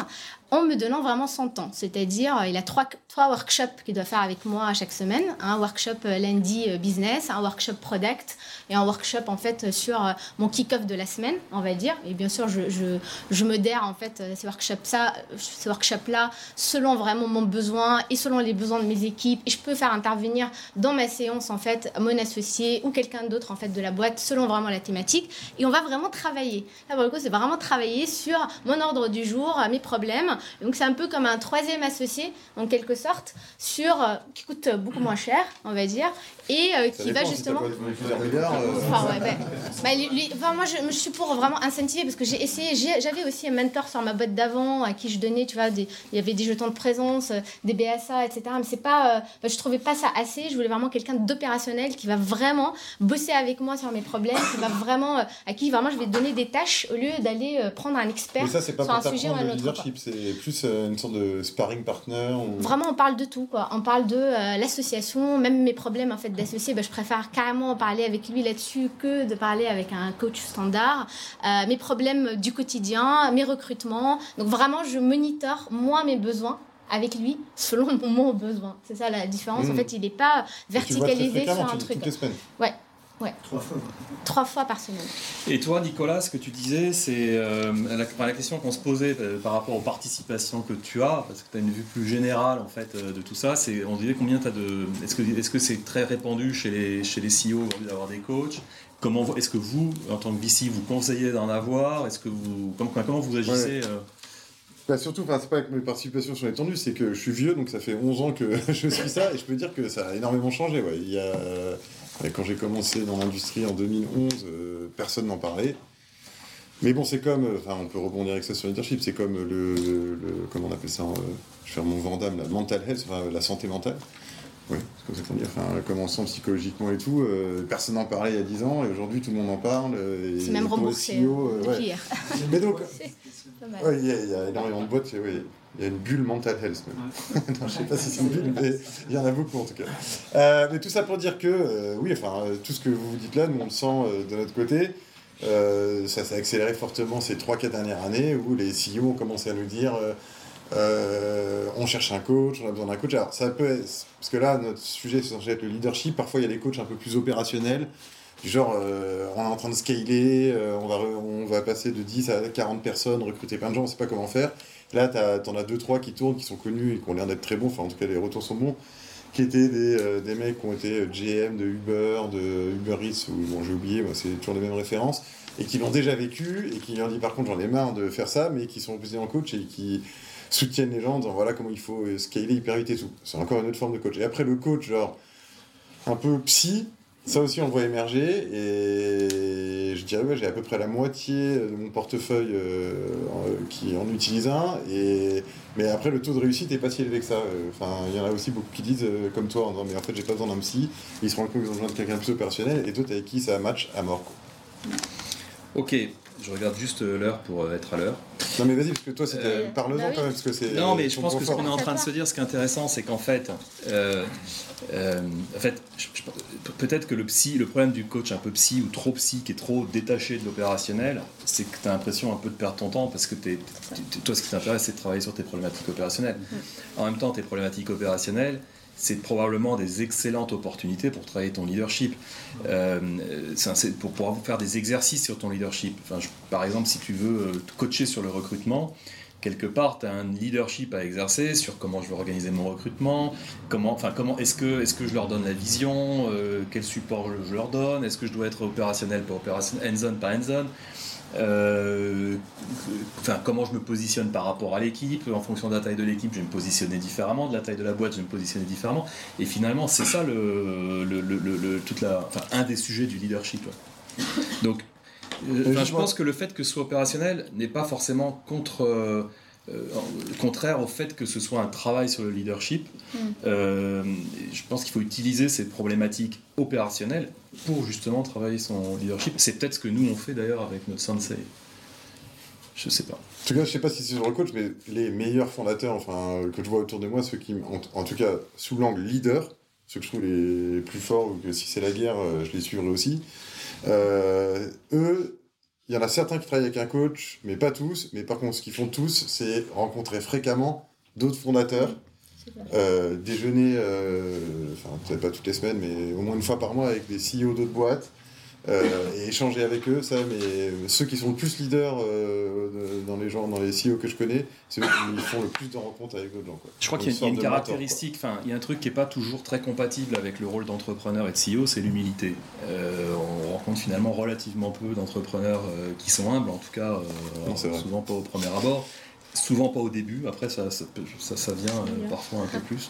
en me donnant vraiment son temps. C'est-à-dire, euh, il a trois, trois workshops qu'il doit faire avec moi chaque semaine. Un workshop euh, lundi euh, business, un workshop product et un workshop en fait sur euh, mon kick-off de la semaine, on va dire. Et bien sûr, je, je, je modère en fait euh, ces workshops-là ces workshops-là selon vraiment mon besoin et selon les besoins de mes équipes. Et je peux faire intervenir dans ma séance en fait mon associé ou quelqu'un d'autre en fait de la boîte selon vraiment la thématique. Et on va vraiment travailler. Là pour le coup, c'est vraiment travailler sur mon ordre du jour, euh, mes problèmes. Donc c'est un peu comme un troisième associé en quelque sorte sur euh, qui coûte beaucoup moins cher, on va dire, et euh, qui va dépend, justement. Enfin, ouais, bah, lui- lui- enfin, moi, je, je suis pour vraiment incentiver parce que j'ai essayé. J'avais aussi un mentor sur ma boîte d'avant à qui je donnais, tu vois, des- il y avait des jetons de présence, euh, des BSA, etc. Mais c'est pas, euh, bah, je trouvais pas ça assez. Je voulais vraiment quelqu'un d'opérationnel qui va vraiment bosser avec moi sur mes problèmes, qui va vraiment, euh, à qui vraiment je vais donner des tâches au lieu d'aller euh, prendre un expert Mais ça, pas sur pour un sujet ou un le autre. leadership, c'est plus euh, une sorte de sparring partner. Ou... Vraiment, on parle de tout, quoi. On parle de euh, l'association, même mes problèmes en fait d'associé. bah, je préfère carrément en parler avec lui là-dessus que de parler avec un coach standard. Euh, mes problèmes du quotidien, mes recrutements. Donc vraiment, je monitore moi mes besoins avec lui selon mon besoin. C'est ça la différence. En Mhm. fait, il n'est pas verticalisé sur un truc. Toutes les semaines. Trois fois. Trois fois par semaine. Et toi, Nicolas, ce que tu disais, c'est euh, la, question qu'on se posait euh, par rapport aux participations que tu as, parce que tu as une vue plus générale en fait euh, de tout ça. C'est, on disait combien tu as de. Est-ce que est-ce que c'est très répandu chez les chez les CEO aujourd'hui d'avoir des coachs? Comment est-ce que vous, en tant que VC, vous conseillez d'en avoir? Est-ce que vous comment, comment vous agissez euh? Bah surtout, enfin, c'est pas que mes participations sont étendues, c'est que je suis vieux, donc ça fait 11 ans que je suis ça, et je peux dire que ça a énormément changé. Ouais. Il y a, euh, quand j'ai commencé dans l'industrie en 2011, euh, personne n'en parlait. Mais bon, c'est comme, euh, enfin, on peut rebondir avec ça sur leadership, c'est comme le, comment on appelle ça, euh, je vais faire mon Vandame, la mental health, enfin, la santé mentale. Oui, c'est comme ça qu'on dit, enfin, psychologiquement et tout. euh, personne n'en parlait il y a 10 ans, et aujourd'hui tout le monde en parle. C'est même remboursé CEO, hein, euh, depuis ouais. Mais donc, mal. ouais, il y, a- il y a énormément de boîtes, oui, il y a une bulle mental health. même. non, je sais pas si c'est une bulle, mais il y en a beaucoup en tout cas. Euh, mais tout ça pour dire que, euh, oui, enfin, euh, tout ce que vous dites là, nous on le sent de notre côté. Ça s'est accéléré fortement ces 3-4 dernières années où les CEO ont commencé à nous dire on cherche un coach, on a besoin d'un coach. Alors, ça peut être, parce que là, notre sujet, c'est censé être le leadership. Parfois, il y a des coachs un peu plus opérationnels. Du genre, euh, on est en train de scaler, euh, on, va on va passer de 10 à 40 personnes, recruter plein de gens, on sait pas comment faire. Là, t'en as 2-3 qui tournent, qui sont connus et qui ont l'air d'être très bons. Enfin, en tout cas, les retours sont bons. Qui étaient des, euh, des mecs qui ont été euh, GM de Uber, de Uber Eats, ou bon, j'ai oublié, moi, c'est toujours les mêmes références, et qui l'ont déjà vécu, et qui ont dit, par contre, j'en ai marre de faire ça, mais qui sont en coach et qui soutiennent les gens en disant, voilà comment il faut euh, scaler hyper vite et tout. C'est encore une autre forme de coach. Et après, le coach, genre, un peu psy, ça aussi on le voit émerger et je dirais ouais j'ai à peu près la moitié de mon portefeuille euh, qui en utilise un et mais après le taux de réussite est pas si élevé que ça enfin il y en a aussi beaucoup qui disent euh, comme toi en disant mais en fait j'ai pas besoin d'un psy ils se rendent compte qu'ils ont besoin de quelqu'un de plus opérationnel et d'autres avec qui ça match à mort. Ok, je regarde juste euh, l'heure pour euh, être à l'heure. non mais vas-y parce que toi c'était Euh, parle-en bah oui. quand même parce que c'est Non, mais je pense que ce qu'on est en train de se dire, ce qui est intéressant, c'est qu'en fait, euh, euh, en fait, peut-être que le psy, le problème du coach un peu psy ou trop psy, qui est trop détaché de l'opérationnel, c'est que tu as l'impression un peu de perdre ton temps parce que t'es- toi, ce qui t'intéresse, c'est de travailler sur tes problématiques opérationnelles. En même temps, tes problématiques opérationnelles, c'est probablement des excellentes opportunités pour travailler ton leadership. Euh, c'est pour pouvoir faire des exercices sur ton leadership. Par exemple, si tu veux euh, te coacher sur le recrutement, quelque part, tu as un leadership à exercer sur comment je vais organiser mon recrutement, comment, enfin, comment est-ce que, est que je leur donne la vision, euh, quel support je, leur donne, est-ce que je dois être opérationnel pas opérationnel, hands-on pas hands-on, euh, enfin, comment je me positionne par rapport à l'équipe, en fonction de la taille de l'équipe, je vais me positionner différemment, de la taille de la boîte, je vais me positionner différemment, et finalement, c'est ça le, le, le- le- le- toute la, enfin, un des sujets du leadership. ouais. Donc, euh, enfin, je pense que le fait que ce soit opérationnel n'est pas forcément contre, euh, euh, contraire au fait que ce soit un travail sur le leadership. Mm. Euh, je pense qu'il faut utiliser ces problématiques opérationnelles pour justement travailler son leadership. C'est peut-être ce que nous on fait d'ailleurs avec notre sensei. Je sais pas. En tout cas, je sais pas si c'est sur le coach, mais les meilleurs fondateurs, enfin, que je vois autour de moi, ceux qui, en, en tout cas, sous l'angle leader, ceux que je trouve les plus forts, ou que si c'est la guerre, euh, je les suivrai aussi, euh, eux, il y en a certains qui travaillent avec un coach, mais pas tous. Mais par contre, ce qu'ils font tous, c'est rencontrer fréquemment d'autres fondateurs, euh, déjeuner, euh, enfin, peut-être pas toutes les semaines, mais au moins une fois par mois avec des CEO d'autres boîtes. Euh, et échanger avec eux, ça, mais ceux qui sont le plus leaders euh, dans les gens, dans les CEO que je connais, c'est eux qui font le plus de rencontres avec d'autres gens. Quoi. Je crois qu'il y a- il y a une caractéristique, enfin, il y a un truc qui n'est pas toujours très compatible avec le rôle d'entrepreneur et de CEO, c'est l'humilité. Euh, on rencontre finalement relativement peu d'entrepreneurs euh, qui sont humbles, en tout cas, euh, Non, souvent pas au premier abord. Souvent pas au début, après ça, ça, ça, ça vient euh, parfois un peu plus,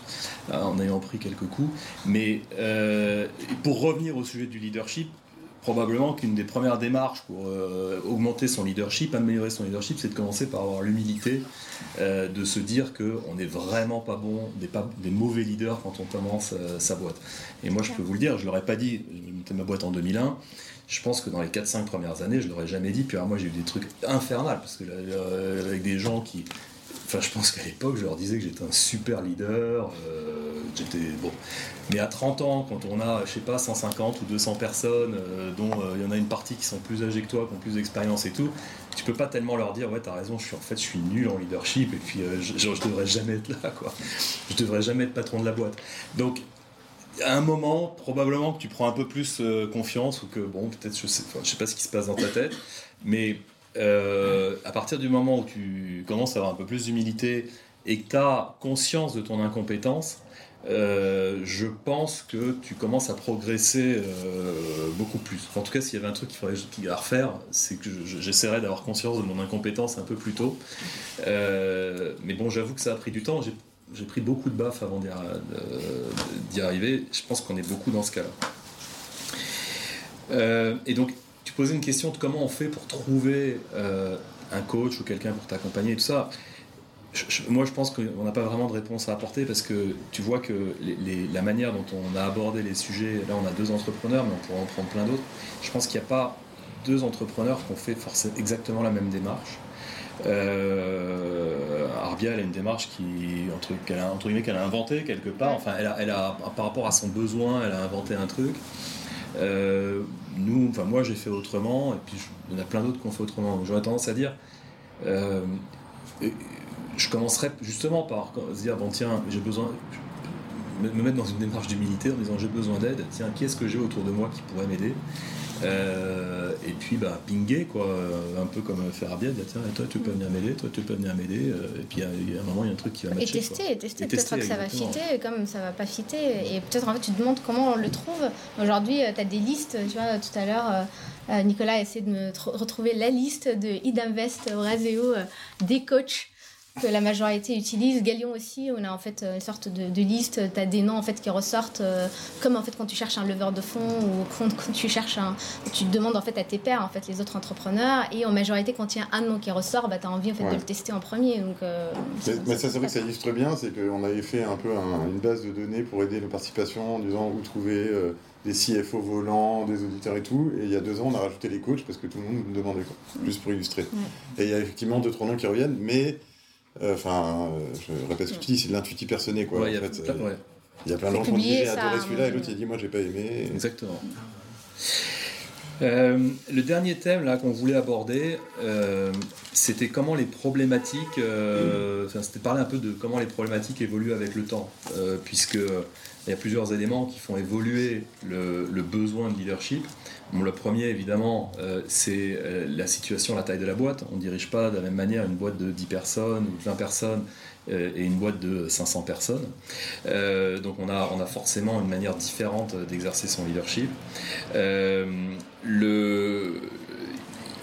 en ayant pris quelques coups. Mais euh, pour revenir au sujet du leadership, probablement qu'une des premières démarches pour euh, augmenter son leadership, améliorer son leadership, c'est de commencer par avoir l'humilité euh, de se dire qu'on n'est vraiment pas bon, des, mauvais leaders quand on commence euh, sa boîte. Et moi, je peux vous le dire, je ne l'aurais pas dit, j'ai monté ma boîte en 2001. Je pense que dans les 4-5 premières années, je ne l'aurais jamais dit. Puis moi, j'ai eu des trucs infernales, parce que avec des gens qui. Enfin, je pense qu'à l'époque, je leur disais que j'étais un super leader. J'étais. Bon. Mais à 30 ans, quand on a, je sais pas, 150 ou 200 personnes, euh, dont euh, il y en a une partie qui sont plus âgées que toi, qui ont plus d'expérience et tout, tu peux pas tellement leur dire, ouais, t'as raison, je suis en fait, je suis nul en leadership, et puis euh, je, je, devrais jamais être là, quoi. Je devrais jamais être patron de la boîte. Donc, à un moment, probablement que tu prends un peu plus confiance, ou que, bon, peut-être, je sais, je sais pas ce qui se passe dans ta tête, mais à partir du moment où tu commences à avoir un peu plus d'humilité et que tu as conscience de ton incompétence, euh, je pense que tu commences à progresser euh, beaucoup plus. En tout cas, s'il y avait un truc qu'il faudrait refaire, c'est que je- j'essaierais d'avoir conscience de mon incompétence un peu plus tôt. Euh, mais bon, j'avoue que ça a pris du temps. J'ai- pris beaucoup de baffes avant d'y arriver. Je pense qu'on est beaucoup dans ce cas-là. Et donc, tu posais une question de comment on fait pour trouver un coach ou quelqu'un pour t'accompagner et tout ça. Je- je- moi, je pense qu'on n'a pas vraiment de réponse à apporter parce que tu vois que les- les- la manière dont on a abordé les sujets, là, on a deux entrepreneurs, mais on pourrait en prendre plein d'autres. Je pense qu'il n'y a pas deux entrepreneurs qui ont fait forcément exactement la même démarche. Euh, Arbia, elle a une démarche qui, entre, qu'elle a, entre guillemets, qu'elle a inventé quelque part. Enfin, elle a, elle a, par rapport à son besoin, elle a inventé un truc. Euh, nous, enfin, moi, j'ai fait autrement, et puis il y en a plein d'autres qui ont fait autrement. J'aurais tendance à dire, euh, je commencerai justement par se dire, bon, tiens, j'ai besoin, me, me mettre dans une démarche d'humilité en disant, j'ai besoin d'aide. Tiens, qui est-ce que j'ai autour de moi qui pourrait m'aider Euh, et puis bah, pinguer quoi, euh, un peu comme faire Arbia, dire tiens toi tu peux venir m'aider, toi tu peux venir m'aider, euh, et puis y, a un moment il y a un truc qui va Et matcher. tester, quoi. et tester, Et peut-être que ça va fitter, comme ça va pas fitter. Et peut-être en fait tu te demandes comment on le trouve. Aujourd'hui, tu as des listes, tu vois, tout à l'heure, euh, euh, Nicolas a essayé de me tr- retrouver la liste de Idinvest, Euraseo, euh, des coachs que la majorité utilise. Galion aussi, on a en fait une sorte de, de liste, tu as des noms en fait qui ressortent, euh, comme en fait quand tu cherches un leveur de fonds ou quand, quand tu cherches un... Tu demandes en fait à tes pairs, en fait, les autres entrepreneurs, et en majorité quand il y a un nom qui ressort, bah, tu as envie en fait Ouais. de le tester en premier. Donc, euh, Mais, ça- mais ça- ça, c'est vrai que ça illustre bien, c'est qu'on avait fait un peu un- une base de données pour aider nos participations en disant où trouver euh, des CFO volants, des auditeurs et tout. Et il y a deux ans, on a rajouté les coachs parce que tout le monde nous demandait quoi, juste pour illustrer. Et il y a effectivement deux, trois noms qui reviennent, mais enfin, euh, je répète ce que tu dis, c'est de l'intuitif personné quoi. Ouais, il y en a fait, plein- Euh, ouais. il y a plein de gens qui ont dit j'ai adoré celui-là et l'autre il a dit moi j'ai pas aimé. Exactement. Euh, le dernier thème là qu'on voulait aborder, euh, c'était comment les problématiques, euh, enfin, c'était parler un peu de comment les problématiques évoluent avec le temps, euh, puisque euh, il y a plusieurs éléments qui font évoluer le, besoin de leadership. Le premier, évidemment, euh, c'est euh, la situation, la taille de la boîte. On ne dirige pas de la même manière une boîte de 10 personnes ou de 20 personnes euh, et une boîte de 500 personnes. Donc on a, on a forcément une manière différente d'exercer son leadership. Le,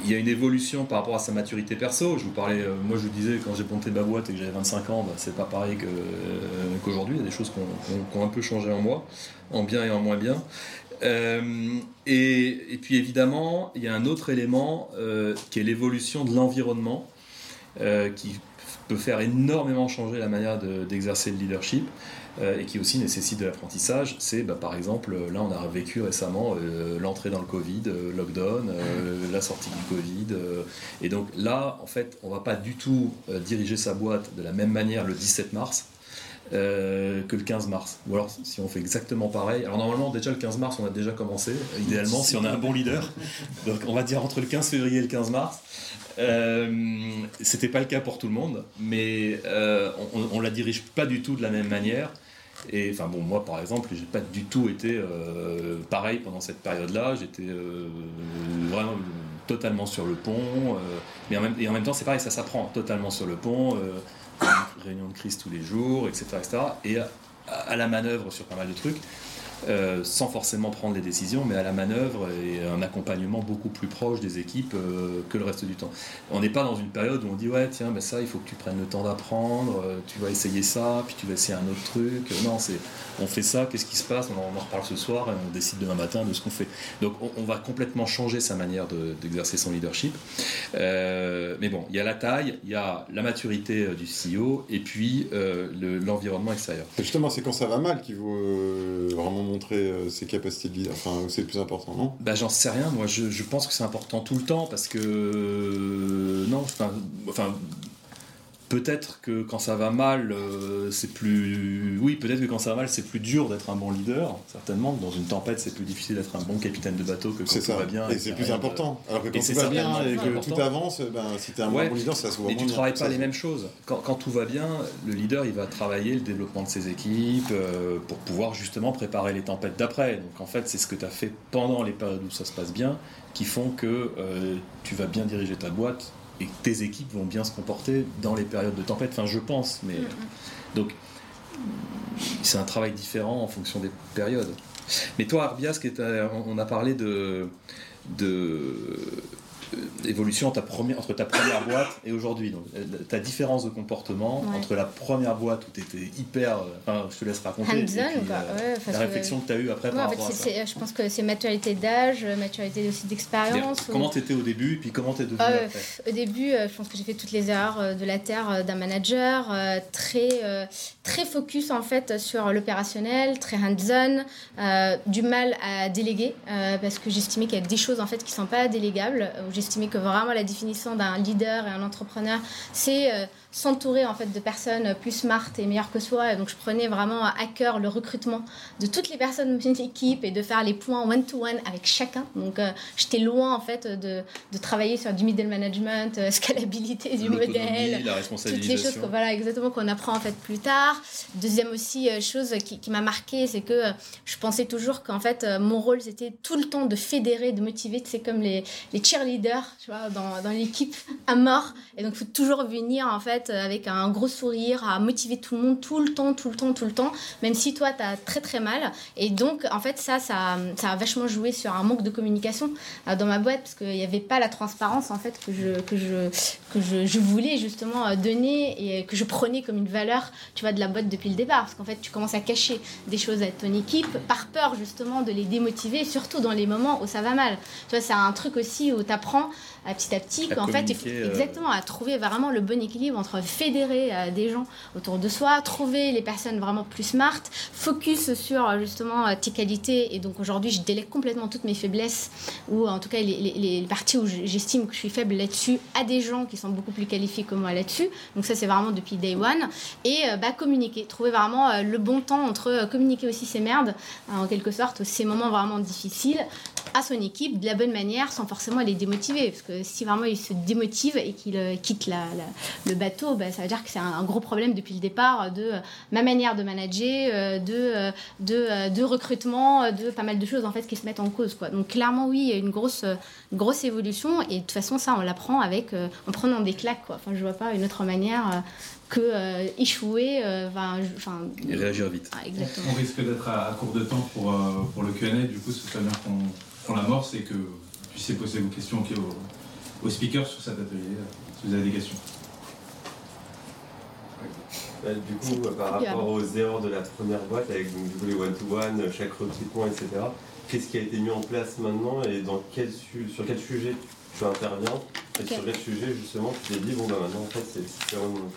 il y a une évolution par rapport à sa maturité perso. Je vous parlais, euh, moi je vous disais quand j'ai monté ma boîte et que j'avais 25 ans, bah, c'est pas pareil euh, qu'aujourd'hui. Il y a des choses qui ont, un peu changé en moi, en bien et en moins bien. Euh, et, puis évidemment, il y a un autre élément qui est l'évolution de l'environnement, qui peut faire énormément changer la manière de- d'exercer le leadership et qui aussi nécessite de l'apprentissage. C'est bah, par exemple, là on a vécu récemment euh, l'entrée dans le Covid, euh, lockdown, euh, la sortie du Covid. euh, et donc là, en fait, on va pas du tout euh, diriger sa boîte de la même manière le 17 mars. euh, que le 15 mars. Ou alors si on fait exactement pareil. Alors normalement déjà le 15 mars on a déjà commencé, idéalement si on a un bon leader. Donc on va dire entre le 15 février et le 15 mars. Euh, C'était pas le cas pour tout le monde, mais euh, on, on la dirige pas du tout de la même manière. Et moi par exemple, j'ai pas du tout été euh, pareil pendant cette période-là. J'étais euh, vraiment totalement sur le pont, euh, et en même temps c'est pareil, ça s'apprend totalement sur le pont. réunion de crise tous les jours, etc.. Et à la manœuvre sur pas mal de trucs. Euh, sans forcément prendre les décisions, mais à la manœuvre et un accompagnement beaucoup plus proche des équipes euh, que le reste du temps. On n'est pas dans une période où on dit ouais tiens ben ça il faut que tu prennes le temps d'apprendre, euh, tu vas essayer ça, puis tu vas essayer un autre truc. Non c'est on fait ça, qu'est-ce qui se passe, on en, reparle ce soir et on décide demain matin de ce qu'on fait. Donc on, va complètement changer sa manière de- d'exercer son leadership. Mais bon, il y a la taille, il y a la maturité du CEO et puis le- l'environnement extérieur. Justement, c'est quand ça va mal qu'il faut vraiment euh, ses capacités de leader. Enfin, c'est le plus important, non? Bah, j'en sais rien, moi je, je pense que c'est important tout le temps parce que euh, non, enfin, enfin, peut-être que quand ça va mal, euh, c'est plus. Oui, peut-être que quand ça va mal, c'est plus dur d'être un bon leader, certainement. Dans une tempête, c'est plus difficile d'être un bon capitaine de bateau que quand tout ça. va bien. et c'est plus de- important. Alors que quand Et tout va bien et que important. tout avance, ben, si t'es un Ouais. bon leader, ça se voit Mais moins tu bien. travailles pas les mêmes choses. Quand, quand tout va bien, le leader il va travailler le développement de ses équipes euh, pour pouvoir justement préparer les tempêtes d'après. Donc en fait, c'est ce que tu as fait pendant les périodes où ça se passe bien qui font que euh, tu vas bien diriger ta boîte et que tes équipes vont bien se comporter dans les périodes de tempête. Enfin, je pense, mais donc c'est un travail différent en fonction des périodes. Mais toi, Arbia, ce qui est, euh, on a parlé de, de évolution ta première, entre ta première boîte et aujourd'hui. Donc, euh, ta différence de comportement Ouais. entre la première boîte où tu étais hyper. euh, Enfin, je te laisse raconter. puis, euh, Ouais, parce la réflexion que tu as eue après Ouais, par en fait, à ça. je pense que c'est maturité d'âge, maturité aussi d'expérience. Comment tu étais au début et puis comment tu es devenu après euh, au début, euh, je pense que j'ai fait toutes les erreurs euh, de la terre euh, d'un manager, euh, très, euh, très focus en fait sur l'opérationnel, très hands-on, euh, du mal à déléguer euh, parce que j'estimais qu'il y a des choses en fait qui sont pas délégables. J'estimais que vraiment la définition d'un leader et un entrepreneur, c'est euh, s'entourer en fait de personnes plus smart et meilleures que soi. Et donc je prenais vraiment à cœur le recrutement de toutes les personnes de mon équipe et de faire les points one-to-one avec chacun. Donc euh, j'étais loin en fait de, de travailler sur du middle management, euh, scalabilité du modèle. la Toutes les choses que, voilà, exactement qu'on apprend en fait plus tard. Deuxième aussi euh, chose qui, qui m'a marqué, c'est que euh, je pensais toujours qu'en fait mon rôle c'était tout le temps de fédérer, de motiver. C'est comme les, les cheerleaders, tu vois, dans, dans l'équipe à mort. Et donc il faut toujours venir en fait avec un gros sourire, à motiver tout le monde tout le temps, tout le temps, tout le temps, même si toi tu as très très mal. Et donc en fait ça, ça, ça a vachement joué sur un manque de communication euh, dans ma boîte parce qu'il n'y avait pas la transparence en fait que je, que je, que je, je voulais justement euh, donner et que je prenais comme une valeur tu vois de la boîte depuis le départ parce qu'en fait tu commences à cacher des choses à ton équipe par peur justement de les démotiver surtout dans les moments où ça va mal tu vois c'est un truc aussi où tu apprends petit à petit qu'en fait il faut euh, exactement à trouver vraiment le bon équilibre entre fédérer euh, des gens autour de soi trouver les personnes vraiment plus smart focus sur euh, justement tes qualités. Et donc aujourd'hui je délègue complètement toutes mes faiblesses ou en tout cas les, les- les parties où j'estime que je suis faible là-dessus à des gens qui sont beaucoup plus qualifiés que moi là-dessus. Donc ça c'est vraiment depuis day one. Et bah, communiquer trouver vraiment le bon temps entre communiquer aussi ses merdes euh, en quelque sorte ces moments vraiment difficiles à son équipe de la bonne manière sans forcément les démotiver parce que si vraiment il se démotive et qu'il euh, quitte la- la- le bateau bah, ça veut dire que c'est un, un gros problème depuis le départ de euh, ma manière de manager euh, de, euh, de, euh, de recrutement euh, de pas mal de choses en fait qui se mettent en cause quoi. Donc clairement oui il y a une grosse euh, évolution et de toute façon ça on l'apprend avec euh, en prenant des claques quoi. Enfin je vois pas une autre manière euh, que euh, échouer euh, enfin, Et réagir vite. ah, exactement. On risque d'être à, à court de temps pour, euh, pour le Q&A, du coup ce serait bien qu'on qu'on l'amorce et que vous puissiez poser vos questions aux, aux speakers sur cet atelier, si vous avez des questions. Ouais, du coup, euh, par bien. rapport aux erreurs de la première boîte, avec donc, du coup, les one-to-one, euh, chaque recrutement, etc., qu'est-ce qui a été mis en place maintenant et dans quel su- sur quel sujet tu interviens? Et sur quel sujet justement tu t'es dit, bon bah maintenant en fait c'est.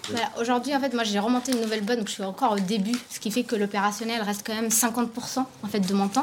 Voilà, Aujourd'hui, en fait, moi, j'ai remonté une nouvelle boîte, donc je suis encore au début, ce qui fait que l'opérationnel reste quand même 50% en fait de mon temps.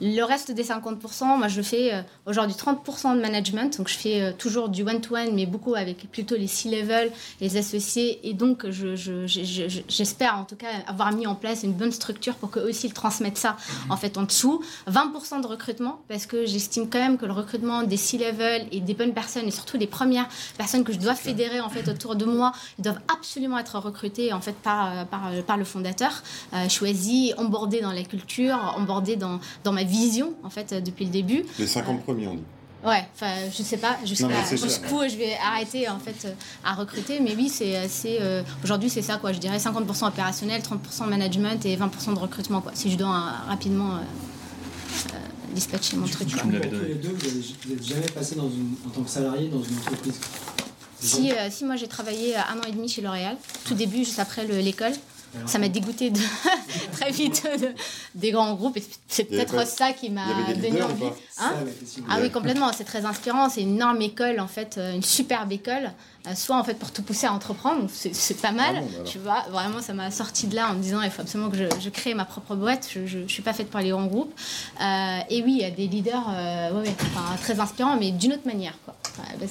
Le reste des 50%, moi, je fais euh, aujourd'hui 30% de management, donc je fais euh, toujours du one-to-one, mais beaucoup avec plutôt les C-level, les associés, et donc je- je- je- je- je- j'espère en tout cas avoir mis en place une bonne structure pour qu'eux aussi ils transmettent ça en fait en dessous. 20% de recrutement, parce que j'estime quand même que le recrutement des C-level et des bonnes personnes, et surtout les premières personnes que je dois fédérer en fait autour de moi, ils doivent absolument être recrutés en fait par, euh, par, euh, par le fondateur, euh, choisi, embordé dans la culture, embordé dans, dans ma vision en fait euh, depuis le début. Les 50 premiers, on dit. Ouais, enfin, je sais pas jusqu'à- jusqu'où je vais arrêter en fait euh, à recruter, mais oui, c'est euh, aujourd'hui c'est ça quoi. Je dirais 50% opérationnel, 30% management et 20% de recrutement quoi. Si je dois euh, rapidement dispatcher mon truc. Tu me l'avais Pour tous donné. les deux, vous n'êtes jamais passé dans une, en tant que salarié dans une entreprise Si, euh, si moi j'ai travaillé un an et demi chez L'Oréal, tout début, juste après le- l'école. Ça m'a dégoûté de, très vite de- des grands groupes. et C'est peut-être pas- ça qui m'a donné envie. Hein Ça, la question. Ah oui, complètement. C'est très inspirant. C'est une énorme école, en fait, euh, une superbe école. euh, Soit en fait pour te pousser à entreprendre, c'est pas mal. Ah bon, bah tu vois, vraiment, ça m'a sorti de là en me disant il faut absolument que je, je crée ma propre boîte. Je, je, je suis pas faite pour les grands groupes. Euh, et oui, il y a des leaders euh, ouais, ouais, enfin, très inspirants, mais d'une autre manière. Quoi. Bah,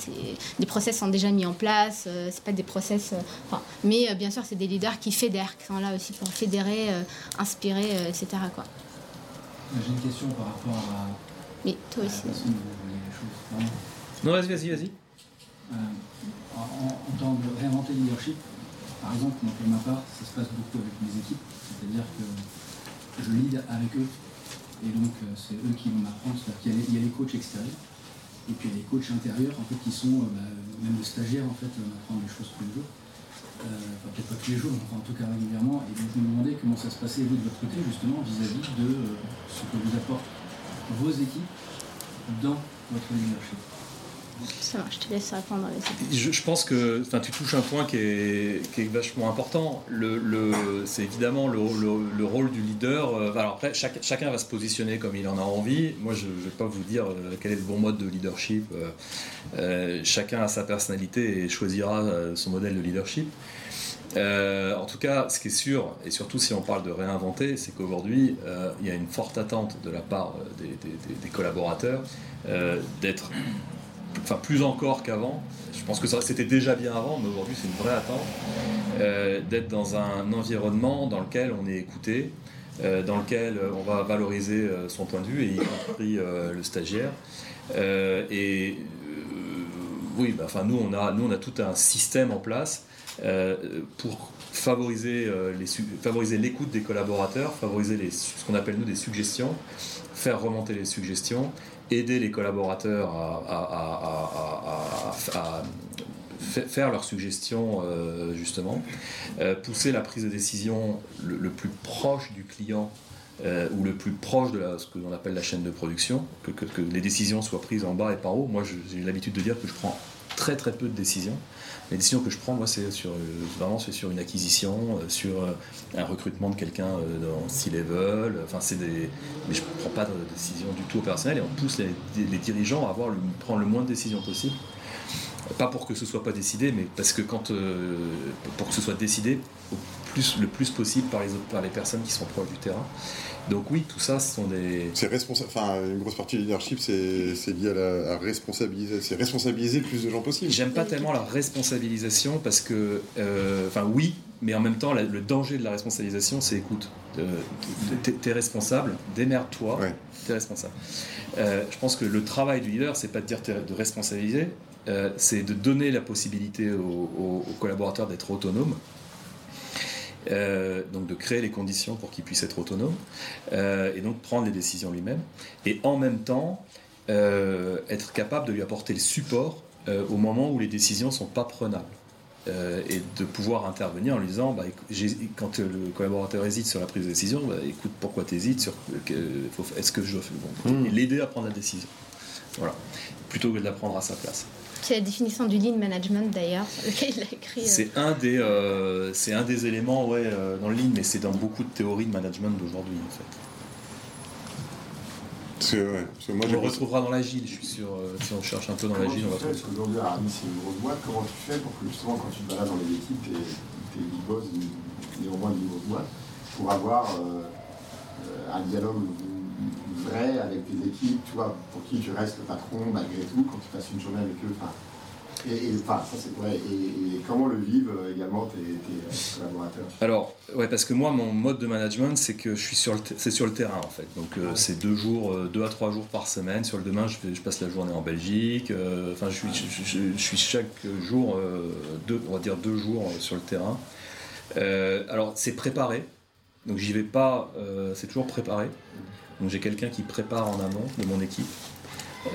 les process sont déjà mis en place. euh, c'est pas des process. euh, enfin, mais euh, bien sûr, c'est des leaders qui fédèrent, qui sont là aussi pour fédérer, euh, inspirer, euh, etc. Quoi. J'ai une question par rapport à Mais toi aussi. la façon dont vous voyez les choses. Vraiment. Non, vas-y, vas-y, vas-y. Euh, en, en- temps de réinventer le leadership, par exemple, moi, pour ma part, ça se passe beaucoup avec mes équipes, c'est-à-dire que je lead avec eux, et donc c'est eux qui vont m'apprendre, c'est-à-dire qu'il y y, a les coachs extérieurs, et puis il y a les coachs intérieurs, en fait, qui sont, euh, bah, même le stagiaire, en fait, euh, m'apprend des choses tous les jours. Euh, enfin, peut-être pas tous les jours, mais en tout cas régulièrement, et donc je me demandais comment ça se passait, vous, de votre côté, justement, vis-à-vis de euh, ce que vous apportent vos équipes dans votre leadership. Ça marche, je te laisse répondre. Je, pense que tu touches un point qui est, vachement important. Le, c'est évidemment le, le- le rôle du leader. Euh, Alors après, chacun va se positionner comme il en a envie. Moi, je ne vais pas vous dire euh, quel est le bon mode de leadership. Euh, chacun a sa personnalité et choisira son modèle de leadership. En tout cas, ce qui est sûr, et surtout si on parle de réinventer, c'est qu'aujourd'hui, il y a une forte attente de la part des, collaborateurs d'être, enfin plus encore qu'avant, je pense que c'était déjà bien avant, mais aujourd'hui c'est une vraie attente, euh, d'être dans un environnement dans lequel on est écouté, euh, dans lequel euh, on va valoriser son point de vue, et y compris le stagiaire. Et oui, bah, enfin, nous, on a, nous, on a tout un système en place pour favoriser l'écoute des collaborateurs, favoriser ce qu'on appelle nous des suggestions, faire remonter les suggestions, aider les collaborateurs à, à- à- à- à- à fa- faire leurs suggestions euh, justement, euh, pousser la prise de décision le, plus proche du client euh, ou le plus proche de ce que l'on appelle la chaîne de production, que, que- les décisions soient prises en bas et par haut. Moi, j'ai l'habitude de dire que je prends très très peu de décisions. Les décisions que je prends, moi, c'est sur, euh, vraiment c'est sur une acquisition, euh, sur euh, un recrutement de quelqu'un dans C-level. Enfin, c'est des, mais je ne prends pas de décision du tout opérationnelle et on pousse les, dirigeants à avoir prendre le moins de décisions possible. Pas pour que ce soit pas décidé, mais parce que quand pour que ce soit décidé au le plus possible par les, par les personnes qui sont proches du terrain. Donc oui, tout ça, ce sont des. C'est responsable. Enfin, une grosse partie du leadership, c'est lié à la à responsabiliser. C'est responsabiliser le plus de gens possible. J'aime pas tellement la responsabilisation parce que, euh, enfin oui, mais en même temps, la- le danger de la responsabilisation, c'est écoute, euh, t'es- responsable, démerde-toi, t'es responsable. Euh, je pense que le travail du leader, c'est pas de dire de responsabiliser, c'est de donner la possibilité aux collaborateurs d'être autonomes. Euh, donc de créer les conditions pour qu'ils puissent être autonomes euh, et donc prendre les décisions lui-même et en même temps euh, être capable de lui apporter le support au moment où les décisions sont pas prenables et de pouvoir intervenir en lui disant bah, quand le collaborateur hésite sur la prise de décision bah, écoute pourquoi tu hésites sur est-ce que je dois faire bon, et l'aider à prendre la décision. Voilà. Plutôt que de la prendre à sa place C'est la définition du lean management d'ailleurs, sur lequel il a écrit. euh, c'est un des euh, c'est un des éléments ouais, euh, dans le lean mais c'est dans beaucoup de théories de management d'aujourd'hui en fait que, ouais, parce que moi, on le retrouvera dans l'agile je suis sûr euh, si on cherche un peu dans l'agile on va trouver Parce qu'aujourd'hui, Aramis, c'est une grosse boîte. Comment tu fais pour que justement, quand tu te balades dans les équipes, tes, boss, néanmoins d'une grosse boîte, pour avoir euh, euh, un dialogue vrai avec tes équipes, tu vois, pour qui tu restes le patron malgré tout, quand tu passes une journée avec eux. Enfin, et, enfin, ça c'est vrai. Et, et comment le vivent euh, également tes, tes, euh, collaborateurs? Alors, ouais, parce que moi, mon mode de management, c'est que je suis sur le, c'est sur le terrain en fait. Donc, euh, c'est deux jours, euh, deux à trois jours par semaine. Sur le demain, je, passe la journée en Belgique. euh, Enfin, je suis, je, je- je suis chaque jour, deux, on va dire deux jours sur le terrain. Alors, c'est préparé. Donc, j'y vais pas. c'est toujours préparé. Donc, j'ai quelqu'un qui prépare en amont de mon équipe.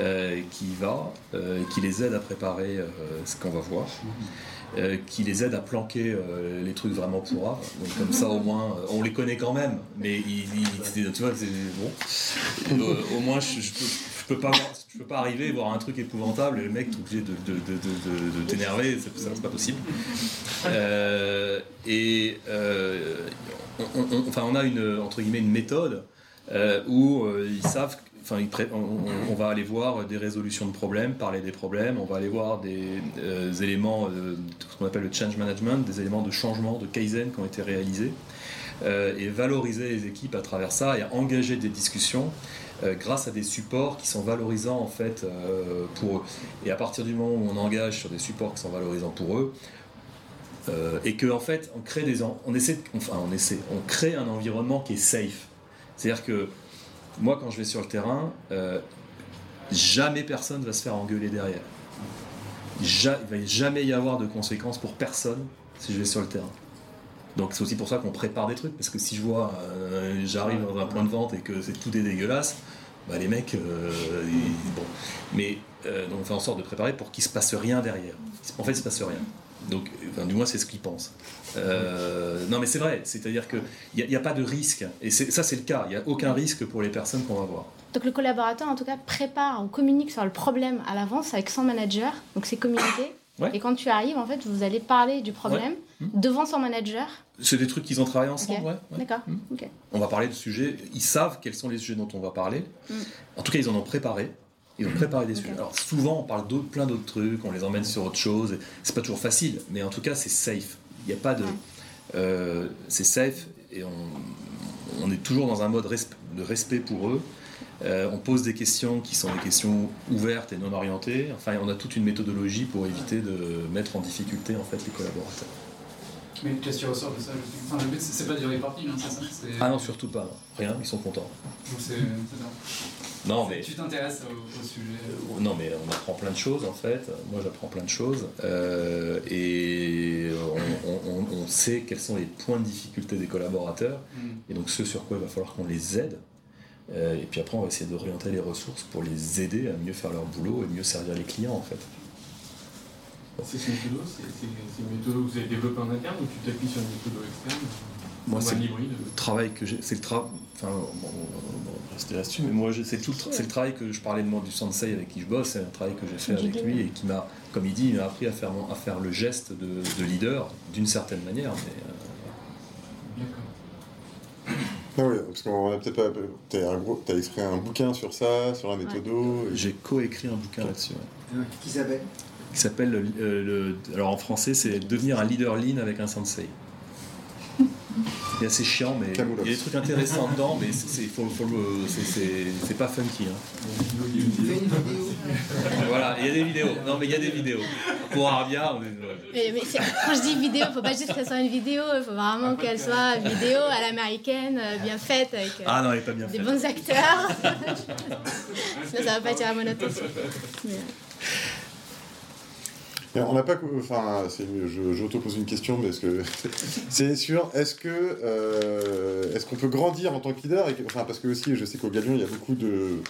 euh, qui va, euh, qui les aide à préparer euh, ce qu'on va voir qui les aide à planquer les trucs vraiment pourras. Donc comme ça au moins, on les connaît quand même, mais il, il- c'est- tu vois, c'est bon. Au moins je, je peux, je peux pas, je peux pas arriver et voir un truc épouvantable et le mec est obligé de, de, de, de- de- de t'énerver, c'est pas possible. Et on, on- enfin on a une entre guillemets une méthode où euh, ils savent Enfin, on, va aller voir des résolutions de problèmes, parler des problèmes, on va aller voir des euh, éléments, euh, ce qu'on appelle le change management, des éléments de changement, de kaizen qui ont été réalisés, euh, et valoriser les équipes à travers ça et engager des discussions euh, grâce à des supports qui sont valorisants en fait euh, pour eux. Et à partir du moment où on engage sur des supports qui sont valorisants pour eux, euh, et que en fait on crée des on essaie enfin on essaie on crée un environnement qui est safe c'est à dire que moi quand je vais sur le terrain euh, jamais personne va se faire engueuler derrière. Ja- il va jamais y avoir de conséquences pour personne si je vais sur le terrain. Donc c'est aussi pour ça qu'on prépare des trucs parce que si je vois euh, j'arrive dans un point de vente et que c'est tout est dégueulasse bah les mecs euh, bon. Mais on fait en sorte de préparer pour qu'il se passe rien derrière. En fait il se passe rien Donc, enfin, du moins, c'est ce qu'ils pensent. Euh, non, mais c'est vrai. C'est-à-dire qu'il n'y a, pas de risque. Et ça, c'est le cas. Il n'y a aucun risque pour les personnes qu'on va voir. Donc le collaborateur, en tout cas, prépare ou communique sur le problème à l'avance avec son manager. Donc c'est communiqué. Ouais. Et quand tu arrives, en fait, vous allez parler du problème Ouais. devant son manager. C'est des trucs qu'ils ont travaillé ensemble, ouais. ouais. D'accord. Ok. On va parler de sujets. Ils savent quels sont les sujets dont on va parler. Mm. En tout cas, ils en ont préparé. Ils ont préparé des sujets. Alors souvent, on parle d'autres, plein d'autres trucs, on les emmène sur autre chose. et C'est pas toujours facile, mais en tout cas, c'est safe. Il n'y a pas de. euh, c'est safe et on, on est toujours dans un mode resp- de respect pour eux. Euh, on pose des questions qui sont des questions ouvertes et non orientées. Enfin, on a toute une méthodologie pour éviter de mettre en difficulté en fait les collaborateurs. Mais qu'est-ce qui ressort de ça je sais- Enfin, le but, c'est pas du reporting, hein, c'est ça Ah non, surtout pas. Rien, ils sont contents. Donc c'est c'est bien. Non, mais Tu t'intéresses au, au sujet. Euh, Non, mais on apprend plein de choses en fait. Moi, j'apprends plein de choses. Euh, et on, on- on- on sait quels sont les points de difficulté des collaborateurs. Mm. Et donc, ce sur quoi il va falloir qu'on les aide. Euh, et puis après, on va essayer d'orienter les ressources pour les aider à mieux faire leur boulot et mieux servir les clients en fait. C'est une méthode, c'est c'est- c'est une méthode que vous avez développée en interne ou tu t'appuies sur une méthode externe? Moi, c'est un le hybride? travail que j'ai. C'est le travail. Enfin, rester là-dessus, mais moi, je- c'est tout le le travail que je parlais de moi du sensei avec qui je bosse, c'est un travail que j'ai fait avec lui et qui m'a, comme il dit, il m'a appris à faire, à faire le geste de, de leader d'une certaine manière. Mais, euh, Ah oui, parce qu'on a peut-être pas. T'as un gros- t'as écrit un bouquin sur ça, sur la méthodo. J'ai coécrit un bouquin là-dessus. ouais. Qui s'appelle? Qui s'appelle. le- euh, le- alors en français, c'est Devenir un leader lean avec un sensei. C'est assez chiant, mais il y a des trucs intéressants dedans, mais c'est, pas funky. hein. Voilà, il y a des vidéos. Non, mais il y a des vidéos. Pour on est. Mais, quand je dis vidéo, faut pas juste que ce soit une vidéo, il faut vraiment qu'elle soit vidéo à l'américaine, euh, bien faite, avec euh, Ah non, elle est pas bien des faite. bons acteurs. Sinon, ça va pas être la monoton. Mais, euh, Et On n'a pas. Enfin, j'auto-pose une question, mais est-ce que. c'est sûr, est-ce que. euh, est-ce qu'on peut grandir en tant que leader Enfin, parce que aussi, je sais qu'au Galion, il y a beaucoup de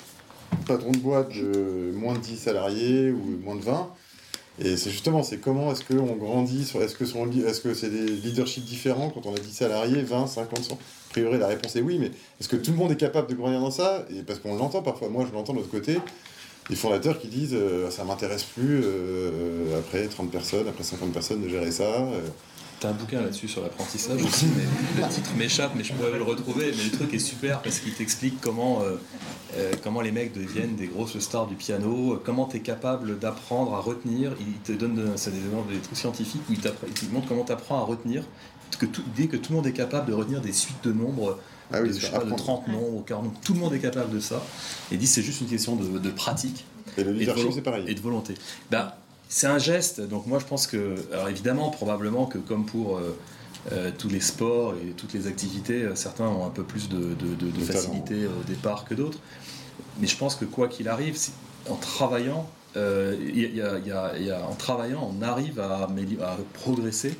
patrons de boîte de moins de 10 salariés ou moins de 20. Et c'est justement, c'est comment est-ce qu'on grandit est-ce que c'est des leaderships différents quand on a 10 salariés, 20, 50, 100 A priori, la réponse est oui, mais est-ce que tout le monde est capable de grandir dans ça? Et parce qu'on l'entend parfois, moi je l'entends de l'autre côté, des fondateurs qui disent euh, ça m'intéresse plus euh, après 30 personnes, après 50 personnes de gérer ça. euh. T'as un bouquin là-dessus sur l'apprentissage aussi, mais le titre m'échappe, mais je pourrais le retrouver. Mais le truc est super parce qu'il t'explique comment, euh, euh, comment les mecs deviennent des grosses stars du piano, comment tu es capable d'apprendre à retenir. Il te donne c'est des, des trucs scientifiques où il, montre comment tu apprends à retenir. Que tout, dès que tout le monde est capable de retenir des suites de nombres, Ah oui, de, je sais pas, de apprendre. 30 nombres ou 40 nombres, tout le monde est capable de ça. Et dit c'est juste une question de, de pratique. Et le de leadership, volo- c'est pareil. Et de volonté. Ben, c'est un geste, donc moi je pense que, alors évidemment, probablement que comme pour euh, euh, tous les sports et toutes les activités, euh, certains ont un peu plus de, de- facilité au départ que d'autres. Mais je pense que quoi qu'il arrive, en travaillant, euh, y a- en travaillant, on arrive à, progresser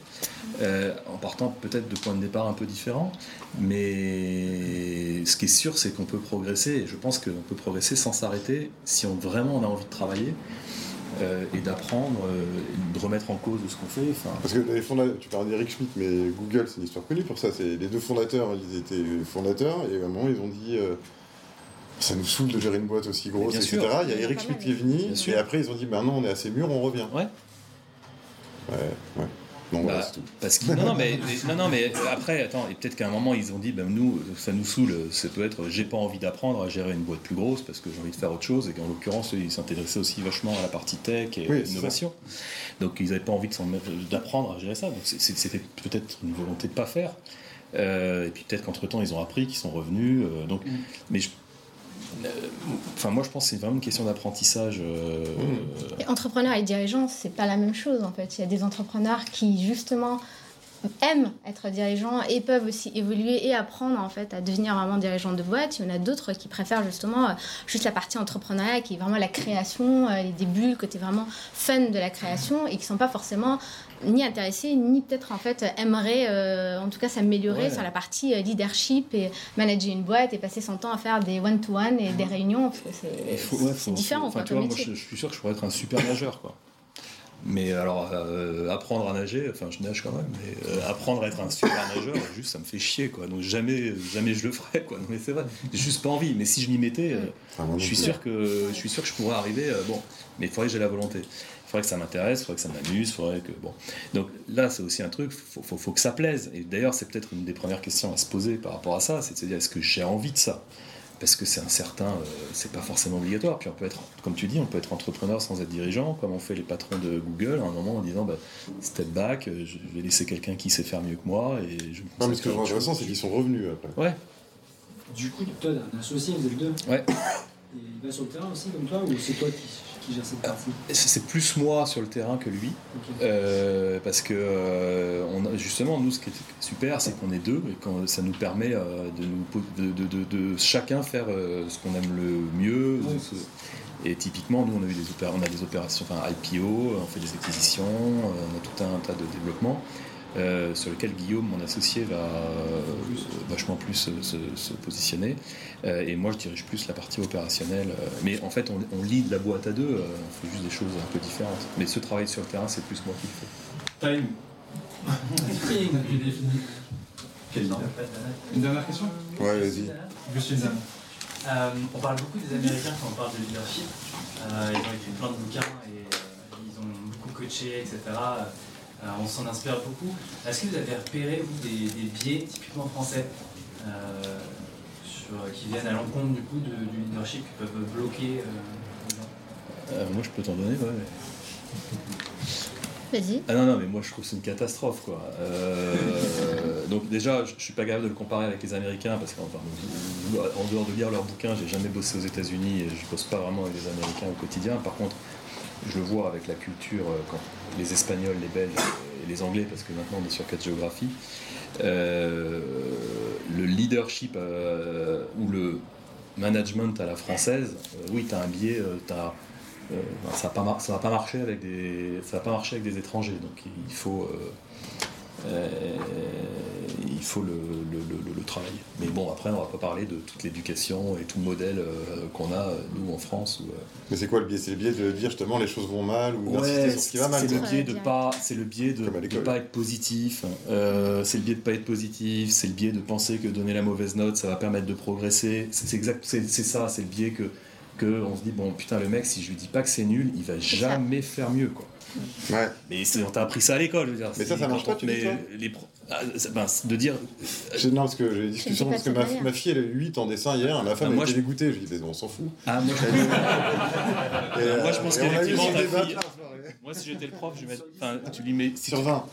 euh, en partant peut-être de points de départ un peu différents. Mais ce qui est sûr, c'est qu'on peut progresser. Et je pense qu'on peut progresser sans s'arrêter si on vraiment on a envie de travailler euh, et d'apprendre, euh, de remettre en cause ce qu'on fait. Parce que tu parles d'Eric Schmidt, mais Google, c'est une histoire connue pour ça. Les deux fondateurs, ils étaient fondateurs, et à un moment, ils ont dit ça nous saoule de gérer une boîte aussi grosse, etc. sûr. Il y a Eric Schmidt qui est venu, et après, ils ont dit maintenant, on est assez mûr, on revient. Ouais. Ouais, ouais. Donc voilà, Bah, c'est tout. Parce que, non, non, mais, non, non, après, attends, et peut-être qu'à un moment, ils ont dit, ben, nous, ça nous saoule, ça peut être, j'ai pas envie d'apprendre à gérer une boîte plus grosse parce que j'ai envie de faire autre chose, et qu'en l'occurrence, ils s'intéressaient aussi vachement à la partie tech et Oui, l'innovation. Donc, ils n'avaient pas envie de s'en mettre- d'apprendre à gérer ça. Donc, c'était peut-être une volonté de pas faire. Euh, et puis peut-être qu'entre-temps, ils ont appris, qu'ils sont revenus. euh, donc, mais je- Enfin, moi, je pense que c'est vraiment une question d'apprentissage. euh, Et entrepreneur et dirigeant, c'est pas la même chose en fait. Il y a des entrepreneurs qui justement aiment être dirigeants et peuvent aussi évoluer et apprendre en fait à devenir vraiment dirigeant de boîte. Il y en a d'autres qui préfèrent justement euh, juste la partie entrepreneuriat qui est vraiment la création, euh, les débuts, le côté vraiment fun de la création et qui sont pas forcément ni intéressés ni peut-être en fait aimeraient euh, en tout cas s'améliorer Ouais. sur la partie euh, leadership et manager une boîte et passer son temps à faire des one-to-one et des réunions c'est ouais, différent faut- enfin, quoi, tu comme vois, moi, je, je suis sûr que je pourrais être un super nageur, quoi. Mais alors, euh, apprendre à nager, enfin je nage quand même, mais euh, apprendre à être un super nageur, juste ça me fait chier quoi. Donc jamais, jamais je le ferai quoi. Non, mais c'est vrai, j'ai juste pas envie. Mais si je m'y mettais, euh, je suis sûr que je suis sûr que je pourrais arriver. euh, bon, mais il faudrait que j'ai la volonté. Il faudrait que ça m'intéresse, il faudrait que ça m'amuse, il faudrait que bon. Donc là, c'est aussi un truc. Faut, faut, faut que ça plaise. Et d'ailleurs, c'est peut-être une des premières questions à se poser par rapport à ça, c'est de se dire est-ce que j'ai envie de ça? Parce que c'est incertain, euh, c'est pas forcément obligatoire. Puis on peut être, comme tu dis, on peut être entrepreneur sans être dirigeant, comme on fait les patrons de Google, à un moment en disant bah, step back, euh, je vais laisser quelqu'un qui sait faire mieux que moi et je me Non, mais ce que je intéressant, c'est qu'ils sont revenus après. Ouais. Du coup, toi, un associé, vous êtes deux. Ouais. Et il va sur le terrain aussi comme toi ou c'est toi qui, qui gère cette partie Et C'est plus moi sur le terrain que lui. Euh, parce que euh, on a- justement, nous, ce qui est super, c'est qu'on est deux et quand ça nous permet euh, de, nous, de, de- de- de chacun faire ce qu'on aime le mieux. Ce- et typiquement, nous, on a eu des, on a des opérations, enfin IPO, on fait des acquisitions, on a tout un tas de développements. Euh, sur lequel Guillaume, mon associé, va euh, vachement plus se, se positionner. Euh, et moi, je dirige plus la partie opérationnelle. mais en fait, on, on lead la boîte à deux, euh, on fait juste des choses un peu différentes. Mais ce travail sur le terrain, c'est plus moi qui le fais. Time. Quelle idée Une dernière question Ouais, vas-y. Monsieur une. Euh, on parle beaucoup des Américains quand on parle de leadership. Euh, ils ont écrit plein de bouquins et euh, ils ont beaucoup coaché, etc. Euh, on s'en inspire beaucoup. Est-ce que vous avez repéré, vous, des, des biais typiquement français euh, sur- qui viennent à l'encontre du coup de- du leadership, qui peuvent bloquer euh, Euh, moi, je peux t'en donner, ouais. Vas-y. Ah non, non, mais moi je trouve que c'est une catastrophe quoi. Euh, donc déjà, je, je suis pas capable de le comparer avec les Américains parce qu'en en dehors de lire leurs bouquins, j'ai jamais bossé aux États-Unis et je bosse pas vraiment avec les Américains au quotidien. Par contre, je le vois avec la culture, euh, quand les Espagnols, les Belges et les Anglais, parce que maintenant on est sur quatre géographies. Euh, le leadership euh, ou le management à la française, oui, tu as un biais, euh, ça ne va, pas marcher avec des, ça va pas marcher avec des étrangers. Donc il faut, il faut le, le, le- le travailler. Mais bon, après, on va pas parler de toute l'éducation et tout le modèle euh, qu'on a, euh, nous, en France. Où, euh, Mais c'est quoi le biais? C'est le biais de dire justement les choses vont mal ou Ouais, sur ce qui va mal c'est le biais de pas, c'est le biais de, de pas être positif. euh, c'est le biais de pas être positif. C'est le biais de penser que donner la mauvaise note, ça va permettre de progresser. C'est exact, c'est c'est ça. C'est le biais que que on se dit bon putain le mec si je lui dis pas que c'est nul, il va jamais faire mieux quoi. Ouais. Mais on t'a appris ça à l'école, je veux dire. Mais ça, ça marche quand pas, tu dis, les pro- ah, ben, de dire. J'ai- Non, parce que j'ai une discussion, parce que ma, ma fille elle a eu 8 en dessin hier, la femme Ah, elle moi, était je- dégoûtée, je lui dis mais on s'en fout. Ah, moi, je- Et, moi, je euh, pense qu'effectivement, ta fille-. Moi, si j'étais le prof, je mettre. Enfin, tu lui mets. si Sur tu- 20.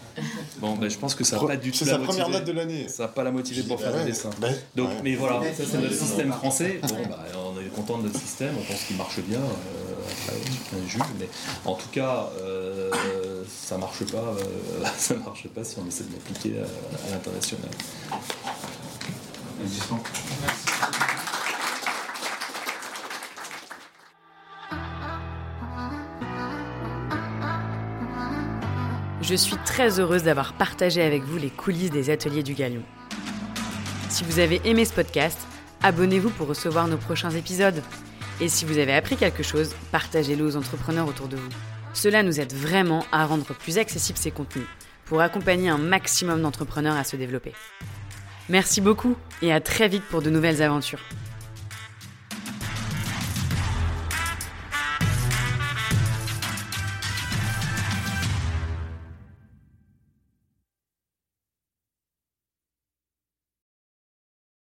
Bon, ben, je pense que ça va pas du tout c'est la sa première motiver. note de l'année. Ça va pas la motiver pour bah faire ouais, des dessins. bah, Donc, ouais. mais voilà, ça c'est notre système français. Bon, bah, on est content de notre système, on pense qu'il marche bien. Euh, juge, mais en tout cas, euh, ça marche pas. euh, ça marche pas si on essaie de l'appliquer à, à l'international. Je suis très heureuse d'avoir partagé avec vous les coulisses des ateliers du Galion. Si vous avez aimé ce podcast, abonnez-vous pour recevoir nos prochains épisodes. Et si vous avez appris quelque chose, partagez-le aux entrepreneurs autour de vous. Cela nous aide vraiment à rendre plus accessibles ces contenus, pour accompagner un maximum d'entrepreneurs à se développer. Merci beaucoup et à très vite pour de nouvelles aventures.